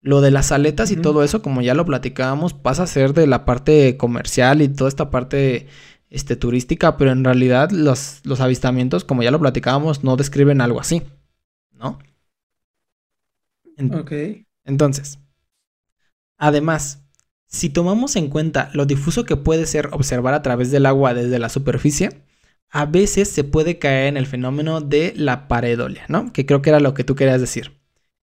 Lo de las aletas y todo eso, como ya lo platicábamos, pasa a ser de la parte comercial y toda esta parte este, turística, pero en realidad los, los avistamientos, como ya lo platicábamos, no describen algo así, ¿no? En- Ok. entonces, además, si tomamos en cuenta lo difuso que puede ser observar a través del agua desde la superficie, a veces se puede caer en el fenómeno de la pareidolia, ¿no? Que creo que era lo que tú querías decir.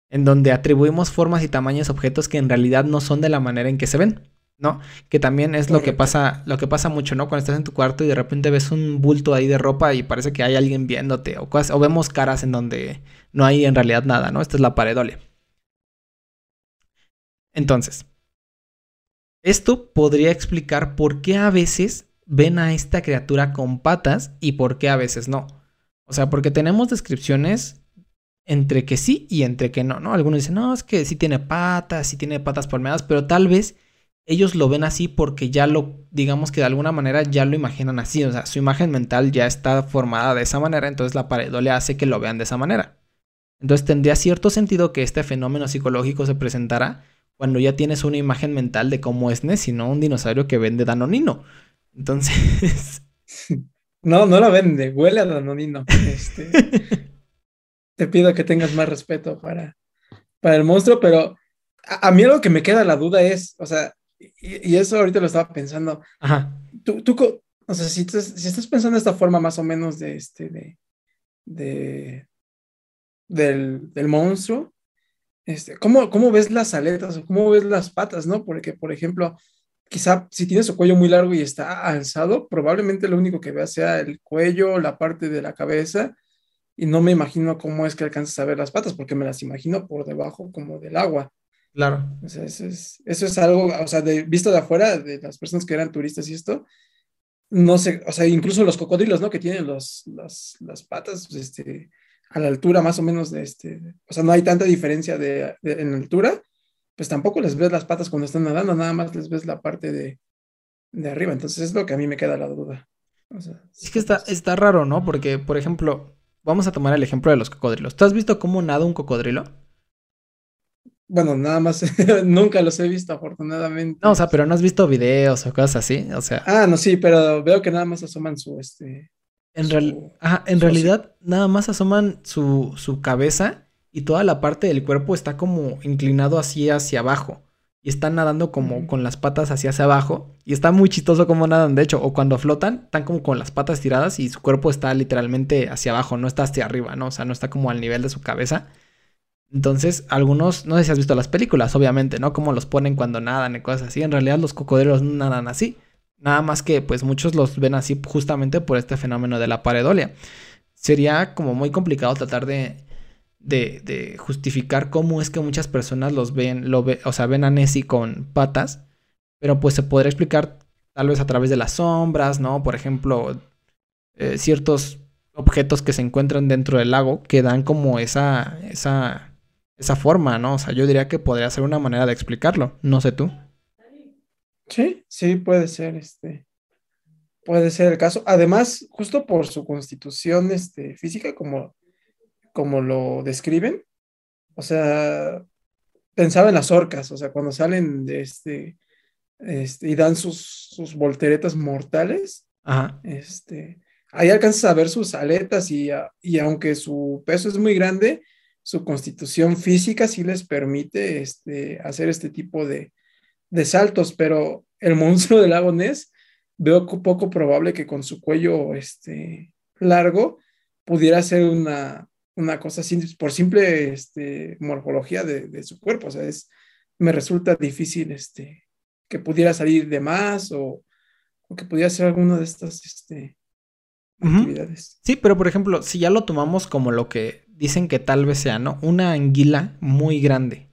En donde atribuimos formas y tamaños a objetos que en realidad no son de la manera en que se ven, ¿no? Que también es lo que pasa, lo que pasa mucho, ¿no? Cuando estás en tu cuarto y de repente ves un bulto ahí de ropa y parece que hay alguien viéndote, o, cosas- o vemos caras en donde no hay en realidad nada, ¿no? Esta es la pareidolia. Entonces, esto podría explicar por qué a veces ven a esta criatura con patas y por qué a veces no. O sea, porque tenemos descripciones entre que sí y entre que no, ¿no? Algunos dicen, no, es que sí tiene patas, sí tiene patas palmeadas, pero tal vez ellos lo ven así porque ya lo, digamos que de alguna manera ya lo imaginan así, o sea, su imagen mental ya está formada de esa manera, entonces la pareidolia hace que lo vean de esa manera. Entonces tendría cierto sentido que este fenómeno psicológico se presentara cuando ya tienes una imagen mental de cómo es Nessie, no un dinosaurio que vende danonino. Entonces, No, no la vende, huele a danonino. Este, te pido que tengas más respeto para, para el monstruo, pero a, a mí algo que me queda la duda es, o sea, y, y eso ahorita lo estaba pensando, ajá, tú, tú o sea, si, si estás pensando de esta forma más o menos de este, de, de, del, del monstruo, este, ¿cómo, cómo ves las aletas o cómo ves las patas, no? Porque, por ejemplo, quizá si tiene su cuello muy largo y está alzado, probablemente lo único que veas sea el cuello, la parte de la cabeza, y no me imagino cómo es que alcanzas a ver las patas, porque me las imagino por debajo como del agua. claro. O sea, eso es, eso es algo, o sea, de, visto de afuera, de las personas que eran turistas y esto, no sé, o sea, incluso los cocodrilos, ¿no? Que tienen los, las, las patas, pues, este, a la altura más o menos de este, o sea, no hay tanta diferencia de, de- en altura, pues tampoco les ves las patas cuando están nadando, nada más les ves la parte de, de arriba, entonces es lo que a mí me queda la duda. O sea, Es que está, está raro, ¿no? Porque, por ejemplo, vamos a tomar el ejemplo de los cocodrilos. ¿Tú has visto cómo nada un cocodrilo? Bueno, nada más, nunca los he visto afortunadamente. No, o sea, pero no has visto videos o cosas así. O sea, Ah, no, sí, pero veo que nada más asoman su, este, en, su- real- ajá, en realidad nada más asoman su, su cabeza y toda la parte del cuerpo está como inclinado así hacia abajo. Y están nadando como con las patas hacia hacia abajo. Y está muy chistoso como nadan, de hecho. O cuando flotan, están como con las patas tiradas y su cuerpo está literalmente hacia abajo, no está hacia arriba, ¿no? O sea, no está como al nivel de su cabeza. Entonces, algunos, no sé si has visto las películas, obviamente, ¿no? Como los ponen cuando nadan y cosas así. En realidad los cocodrilos no nadan así. Nada más que, pues muchos los ven así justamente por este fenómeno de la pareidolia. Sería como muy complicado tratar de, justificar cómo es que muchas personas los ven, lo ve, o sea, ven a Nessie con patas. Pero pues se podría explicar tal vez a través de las sombras, ¿no? Por ejemplo, eh, ciertos objetos que se encuentran dentro del lago que dan como esa, esa, esa forma, ¿no? O sea, yo diría que podría ser una manera de explicarlo. No sé tú. Sí, sí, puede ser, este, puede ser el caso. Además, justo por su constitución, este, física, como, como lo describen, o sea, pensaba en las orcas, o sea, cuando salen de este, este, y dan sus, sus volteretas mortales, Ajá. este, ahí alcanzas a ver sus aletas y, a- y aunque su peso es muy grande, su constitución física sí les permite este, hacer este tipo de, de saltos, pero el monstruo del lago Ness veo co- poco probable que con su cuello este, largo pudiera ser una, una cosa así por simple este, morfología de, de su cuerpo. O sea, es, me resulta difícil este, que pudiera salir de más o, o que pudiera ser alguna de estas este, actividades. Sí, pero por ejemplo, si ya lo tomamos como lo que dicen que tal vez sea, ¿no? Una anguila muy grande.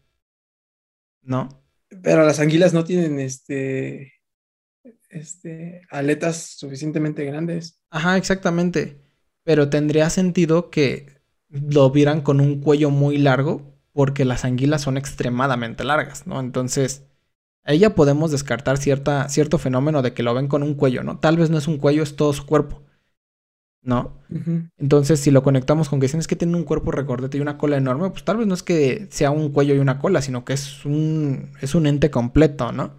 ¿No? Pero las anguilas no tienen este, este, aletas suficientemente grandes. Ajá, exactamente. Pero tendría sentido que lo vieran con un cuello muy largo porque las anguilas son extremadamente largas, ¿no? Entonces, ahí ya podemos descartar cierta, cierto fenómeno de que lo ven con un cuello, ¿no? Tal vez no es un cuello, es todo su cuerpo. ¿No? Entonces, si lo conectamos con que tienes que tiene un cuerpo recordete y una cola enorme, pues tal vez no es que sea un cuello y una cola, sino que es un, es un ente completo, ¿no?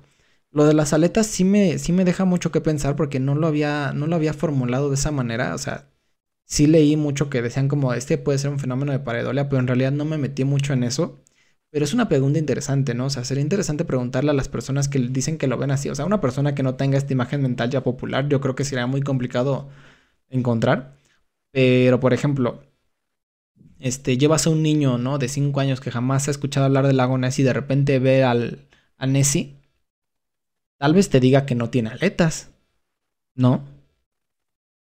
Lo de las aletas sí me, sí me deja mucho que pensar porque no lo había, no lo había formulado de esa manera. O sea, sí leí mucho que decían como este puede ser un fenómeno de pareidolia, pero en realidad no me metí mucho en eso. Pero es una pregunta interesante, ¿no? O sea, sería interesante preguntarle a las personas que dicen que lo ven así. O sea, una persona que no tenga esta imagen mental ya popular, yo creo que sería muy complicado encontrar. Pero, por ejemplo, este, llevas a un niño, ¿no? De 5 años que jamás ha escuchado hablar del lago Nessie y de repente ve al, a Nessie, tal vez te diga que no tiene aletas, ¿no?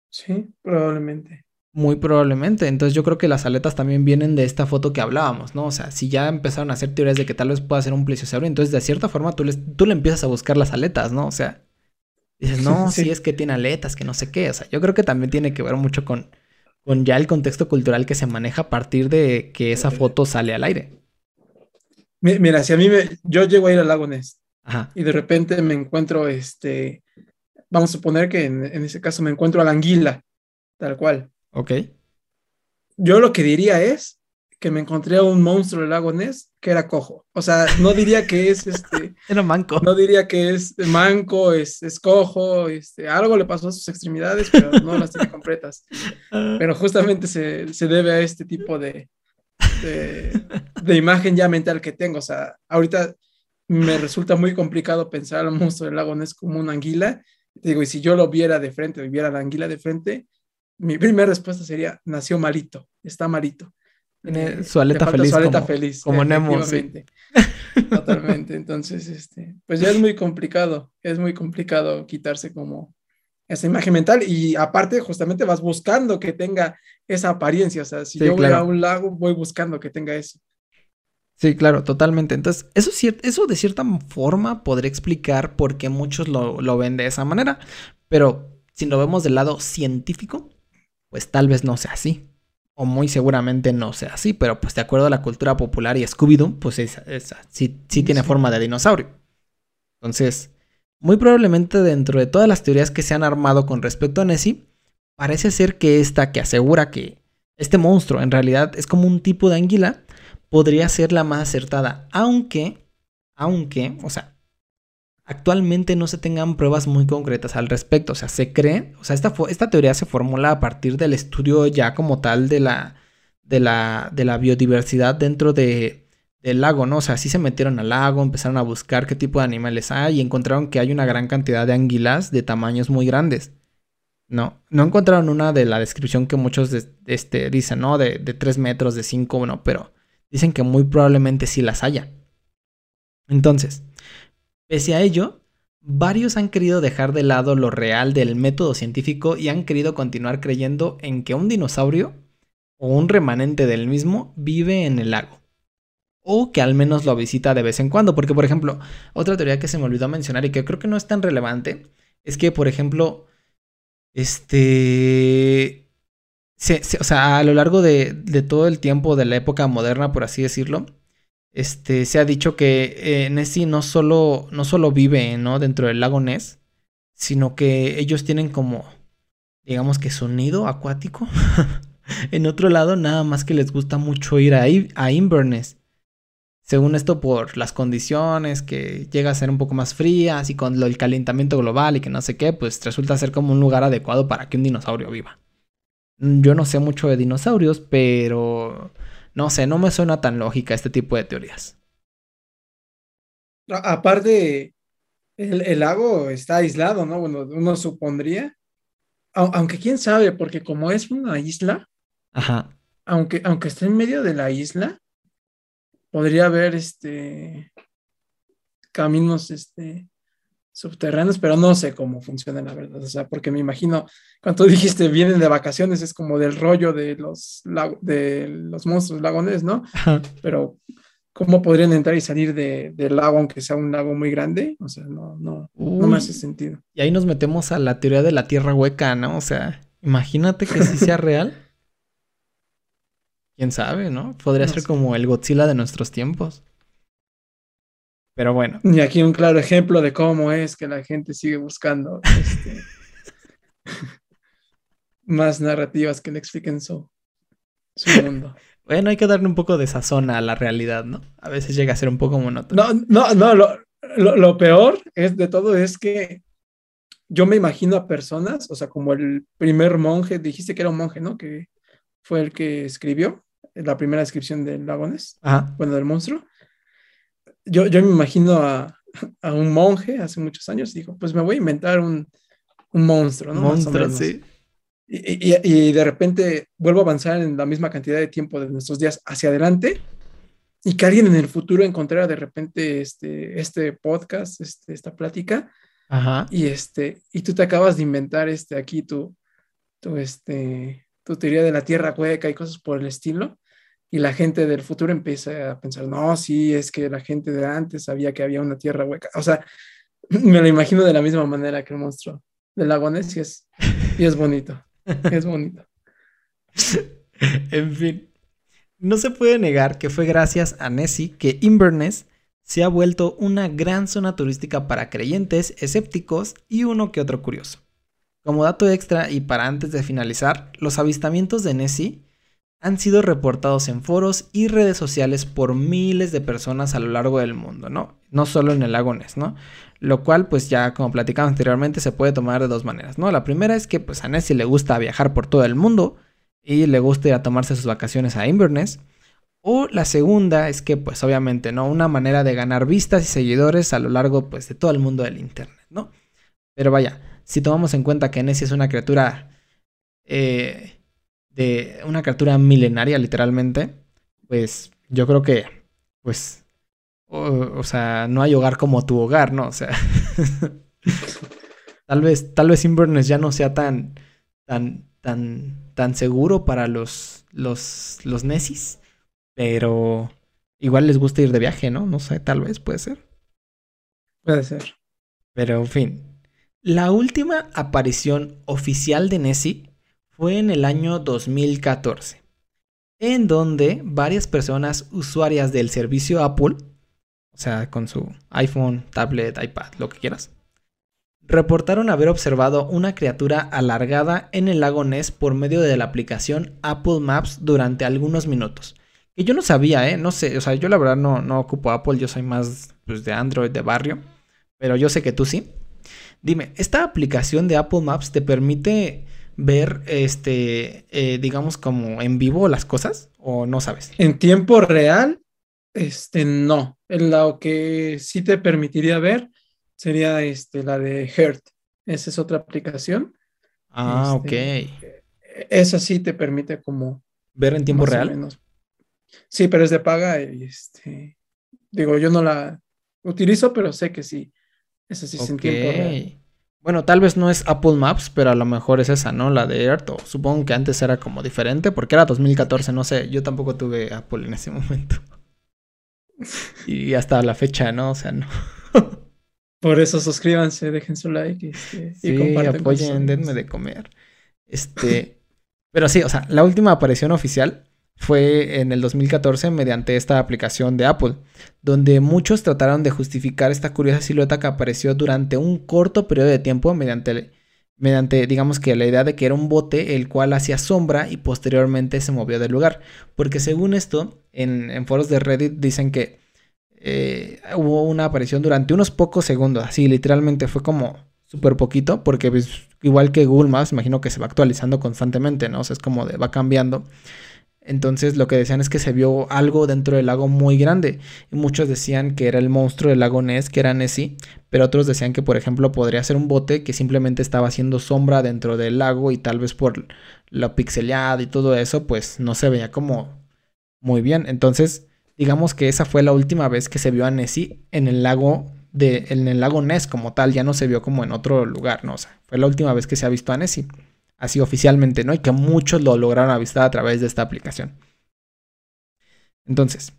Sí, probablemente. Muy probablemente. Entonces yo creo que las aletas también vienen de esta foto que hablábamos, ¿no? O sea, si ya empezaron a hacer teorías de que tal vez pueda ser un plesiosaurio, entonces de cierta forma tú, tú le empiezas a buscar las aletas, ¿no? O sea, dices, no, sí. es que tiene aletas, que no sé qué. O sea, yo creo que también tiene que ver mucho con, con ya el contexto cultural que se maneja a partir de que esa foto sale al aire. Mira, si a mí me, yo llego a ir al lago Ness y de repente me encuentro, este, vamos a suponer que en, en ese caso me encuentro a la anguila, tal cual. Ok. Yo lo que diría es que me encontré a un monstruo del lago Ness que era cojo. O sea, no diría que es este. era manco. No diría que es manco, es, es cojo, este, algo le pasó a sus extremidades, pero no las tiene completas. Pero justamente se, se debe a este tipo de, de, de, imagen ya mental que tengo. O sea, ahorita me resulta muy complicado pensar al monstruo del lago Ness como una anguila. Digo, y si yo lo viera de frente, viera la anguila de frente, mi primera respuesta sería, nació malito, está malito. Tiene eh, su aleta feliz. Su aleta como, feliz. Como Nemo. Totalmente. Entonces, este, pues ya es muy complicado, es muy complicado quitarse como esa imagen mental y aparte justamente vas buscando que tenga esa apariencia, o sea, si yo voy a un lago voy buscando que tenga eso. Sí, claro, totalmente. Entonces, eso, eso de cierta forma podría explicar por qué muchos lo, lo ven de esa manera, pero si lo vemos del lado científico, pues tal vez no sea así. O muy seguramente no sea así, pero pues de acuerdo a la cultura popular y Scooby-Doo, pues es, sí, sí tiene forma de dinosaurio. Entonces, muy probablemente dentro de todas las teorías que se han armado con respecto a Nessie, parece ser que esta que asegura que este monstruo en realidad es como un tipo de anguila, podría ser la más acertada. Aunque, aunque, o sea, actualmente no se tengan pruebas muy concretas al respecto. O sea, se cree, o sea, esta, esta teoría se formula a partir del estudio ya como tal de la, de la, de la biodiversidad dentro de, del lago, ¿no? O sea, sí se metieron al lago, empezaron a buscar qué tipo de animales hay y encontraron que hay una gran cantidad de anguilas de tamaños muy grandes. No, no encontraron una de la descripción que muchos este, dicen, ¿no? De, de 3 metros, de 5, no, pero dicen que muy probablemente sí las haya. Entonces, Pese a ello, varios han querido dejar de lado lo real del método científico y han querido continuar creyendo en que un dinosaurio o un remanente del mismo vive en el lago. O que al menos lo visita de vez en cuando. Porque, por ejemplo, otra teoría que se me olvidó mencionar y que creo que no es tan relevante es que, por ejemplo, este... o sea, a lo largo de, de todo el tiempo de la época moderna, por así decirlo, este, se ha dicho que eh, Nessie no solo, no solo vive ¿no? dentro del lago Ness, sino que ellos tienen como, digamos que su nido acuático. en otro lado, nada más que les gusta mucho ir a, Inverness. Según esto, por las condiciones que llega a ser un poco más frías y con el calentamiento global y que no sé qué, pues resulta ser como un lugar adecuado para que un dinosaurio viva. Yo no sé mucho de dinosaurios, pero no sé, no me suena tan lógica este tipo de teorías. Aparte, el, lago está aislado, ¿no? Bueno, uno supondría. Aunque quién sabe, porque como es una isla, Ajá. Aunque, aunque esté en medio de la isla, podría haber este caminos este subterráneos, pero no sé cómo funciona la verdad, o sea, porque me imagino, cuando dijiste vienen de vacaciones, es como del rollo de los, de los monstruos lagones, ¿no? Pero, ¿cómo podrían entrar y salir de, del lago, aunque sea un lago muy grande? O sea, no, no, no me hace sentido. Y ahí nos metemos a la teoría de la tierra hueca, ¿no? O sea, imagínate que sí sea real. ¿Quién sabe, no? Podría ser como el Godzilla de nuestros tiempos. Pero bueno. Y aquí un claro ejemplo de cómo es que la gente sigue buscando este, más narrativas que le expliquen su, su mundo. Bueno, hay que darle un poco de sazón a la realidad, ¿no? A veces llega a ser un poco monótono. No, no, no, lo, lo, lo peor es de todo es que yo me imagino a personas, o sea, como el primer monje, dijiste que era un monje, ¿no? Que fue el que escribió la primera descripción del Lagones, Ajá. bueno, del monstruo. Yo, yo me imagino a, a un monje hace muchos años y dijo, pues me voy a inventar un, un monstruo, ¿no? Monstruo, sí. Y, y- y de repente vuelvo a avanzar en la misma cantidad de tiempo de nuestros días hacia adelante y que alguien en el futuro encontrara de repente este, este podcast, este, esta plática Ajá. y, este, y tú te acabas de inventar este, aquí tu, tu, este, tu teoría de la tierra hueca y cosas por el estilo. Y la gente del futuro empieza a pensar, no, sí, es que la gente de antes sabía que había una tierra hueca. O sea, me lo imagino de la misma manera que el monstruo del lago Ness y es, y es bonito. Es bonito. en fin. No se puede negar que fue gracias a Nessie que Inverness se ha vuelto una gran zona turística para creyentes, escépticos y uno que otro curioso. Como dato extra y para antes de finalizar, los avistamientos de Nessie han sido reportados en foros y redes sociales por miles de personas a lo largo del mundo, ¿no? No solo en el lago ¿no? Lo cual, pues ya como platicamos anteriormente, se puede tomar de dos maneras, ¿no? La primera es que pues a Nessie le gusta viajar por todo el mundo y le gusta ir a tomarse sus vacaciones a Inverness. O la segunda es que, pues obviamente, ¿no? Una manera de ganar vistas y seguidores a lo largo, pues, de todo el mundo del Internet, ¿no? Pero vaya, si tomamos en cuenta que Nessie es una criatura, eh, de una criatura milenaria, literalmente, pues yo creo que, pues, o, o sea, no hay hogar como tu hogar, ¿no? O sea, tal vez, tal vez Inverness ya no sea tan, tan, tan, tan seguro para los, los, los Nessis, pero igual les gusta ir de viaje, ¿no? No sé, tal vez puede ser. Puede ser. Pero en fin. La última aparición oficial de Nessie fue en el año 2014, en donde varias personas usuarias del servicio Apple, o sea, con su iPhone, tablet, iPad, lo que quieras, reportaron haber observado una criatura alargada en el lago Ness por medio de la aplicación Apple Maps durante algunos minutos. Que yo no sabía, ¿eh? No sé, o sea, yo la verdad no, no ocupo Apple, yo soy más pues, de Android, de barrio, pero yo sé que tú sí. Dime, ¿esta aplicación de Apple Maps te permite ver, este, eh, digamos, como en vivo las cosas? ¿O no sabes? En tiempo real, este, no. Lo que sí te permitiría ver sería este, la de Heart. Esa es otra aplicación. Ah, Este, ok. Esa sí te permite como ¿Ver en tiempo real? Sí, pero es de paga y este, digo, yo no la utilizo, pero sé que sí. Esa sí es en tiempo real. Bueno, tal vez no es Apple Maps, pero a lo mejor es esa, ¿no? La de Earth. O supongo que antes era como diferente, porque era 2014, no sé. Yo tampoco tuve Apple en ese momento. Y hasta la fecha, ¿no? O sea, no. Por eso suscríbanse, dejen su like este, y Sí, compartan. con sus apoyen, denme de comer. Este. pero sí, o sea, la última aparición oficial fue en el 2014 mediante esta aplicación de Apple, donde muchos trataron de justificar esta curiosa silueta que apareció durante un corto periodo de tiempo mediante, mediante, digamos que la idea de que era un bote el cual hacía sombra y posteriormente se movió del lugar. Porque según esto, en, foros de Reddit dicen que eh, hubo una aparición durante unos pocos segundos, así literalmente fue como súper poquito, porque pues, igual que Google Maps, imagino que se va actualizando constantemente, ¿no? O sea, es como de va cambiando. Entonces lo que decían es que se vio algo dentro del lago muy grande. Y muchos decían que era el monstruo del lago Ness, que era Nessie. Pero otros decían que, por ejemplo, podría ser un bote que simplemente estaba haciendo sombra dentro del lago y tal vez por lo pixeleado y todo eso, pues no se veía como muy bien. Entonces, digamos que esa fue la última vez que se vio a Nessie en el lago de, en el lago Ness como tal. Ya no se vio como en otro lugar, ¿no? O sea, fue la última vez que se ha visto a Nessie así oficialmente, ¿no? Y que muchos lo lograron avistar a través de esta aplicación. Entonces,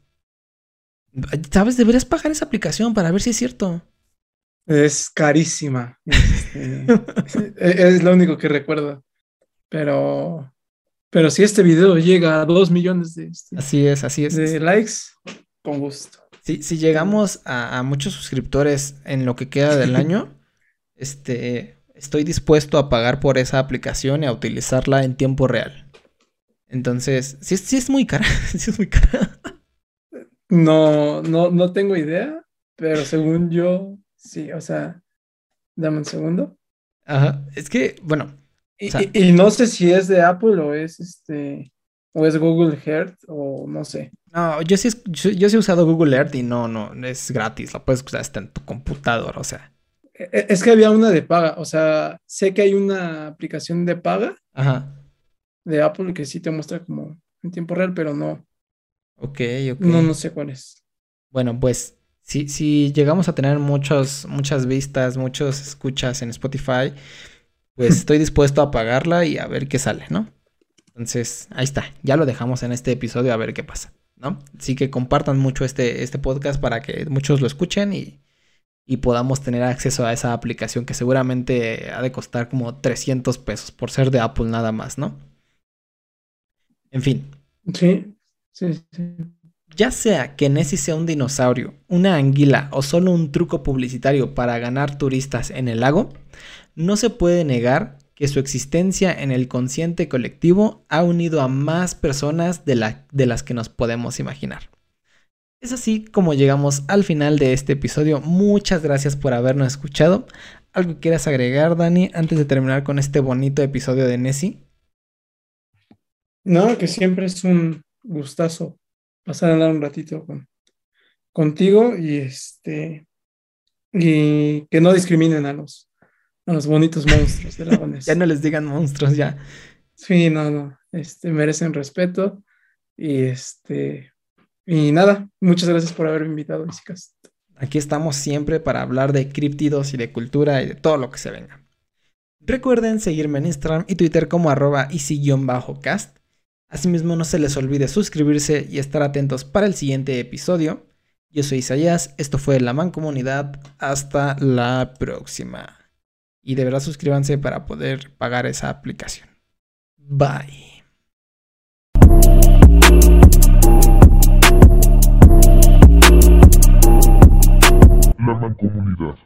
¿sabes? Deberías pagar esa aplicación para ver si es cierto. Es carísima. Este, es lo único que recuerdo. Pero, pero si este video llega a dos millones de, este, Así es, así es. de likes, con gusto. Si, si llegamos a, a muchos suscriptores en lo que queda del año, este, estoy dispuesto a pagar por esa aplicación y a utilizarla en tiempo real. Entonces, sí, sí es muy cara, sí es muy cara. No, no, no tengo idea, pero según yo, sí, o sea, dame un segundo. Ajá, es que, bueno. Y, y, no sé si es de Apple o es este, o es Google Earth o no sé. No, yo sí, yo, yo sí he usado Google Earth y no, no, es gratis, lo puedes usar hasta en tu computadora, o sea. E, e, es que había una de paga, o sea, sé que hay una aplicación de paga Ajá. de Apple que sí te muestra como en tiempo real, pero no. Ok, ok. No, no sé cuál es. Bueno, pues si, si llegamos a tener muchos, muchas vistas, muchos escuchas en Spotify, pues estoy dispuesto a pagarla y a ver qué sale, ¿no? Entonces, ahí está, ya lo dejamos en este episodio a ver qué pasa, ¿no? Así que compartan mucho este, este podcast para que muchos lo escuchen y, y podamos tener acceso a esa aplicación que seguramente ha de costar como 300 pesos por ser de Apple nada más, ¿no? En fin. Sí, Sí, Ya sea que Nessie sea un dinosaurio, una anguila o solo un truco publicitario para ganar turistas en el lago, no se puede negar que su existencia en el consciente colectivo ha unido a más personas de, de las que nos podemos imaginar. Es así como llegamos al final de este episodio. Muchas gracias por habernos escuchado. ¿Algo quieras agregar, Dani, antes de terminar con este bonito episodio de Nessie? No, que siempre es un gustazo pasar a hablar un ratito con, contigo y este y que no discriminen a los a los bonitos monstruos de la ya no les digan monstruos ya. Sí, no, no, este merecen respeto y este y nada, muchas gracias por haberme invitado, chicas. Aquí estamos siempre para hablar de críptidos y de cultura y de todo lo que se venga. Recuerden seguirme en Instagram y Twitter como arroba easy-cast Asimismo, no se les olvide suscribirse y estar atentos para el siguiente episodio. Yo soy Isaías, esto fue La Mancomunidad, hasta la próxima. Y de verdad suscríbanse para poder pagar esa aplicación. Bye. La Mancomunidad.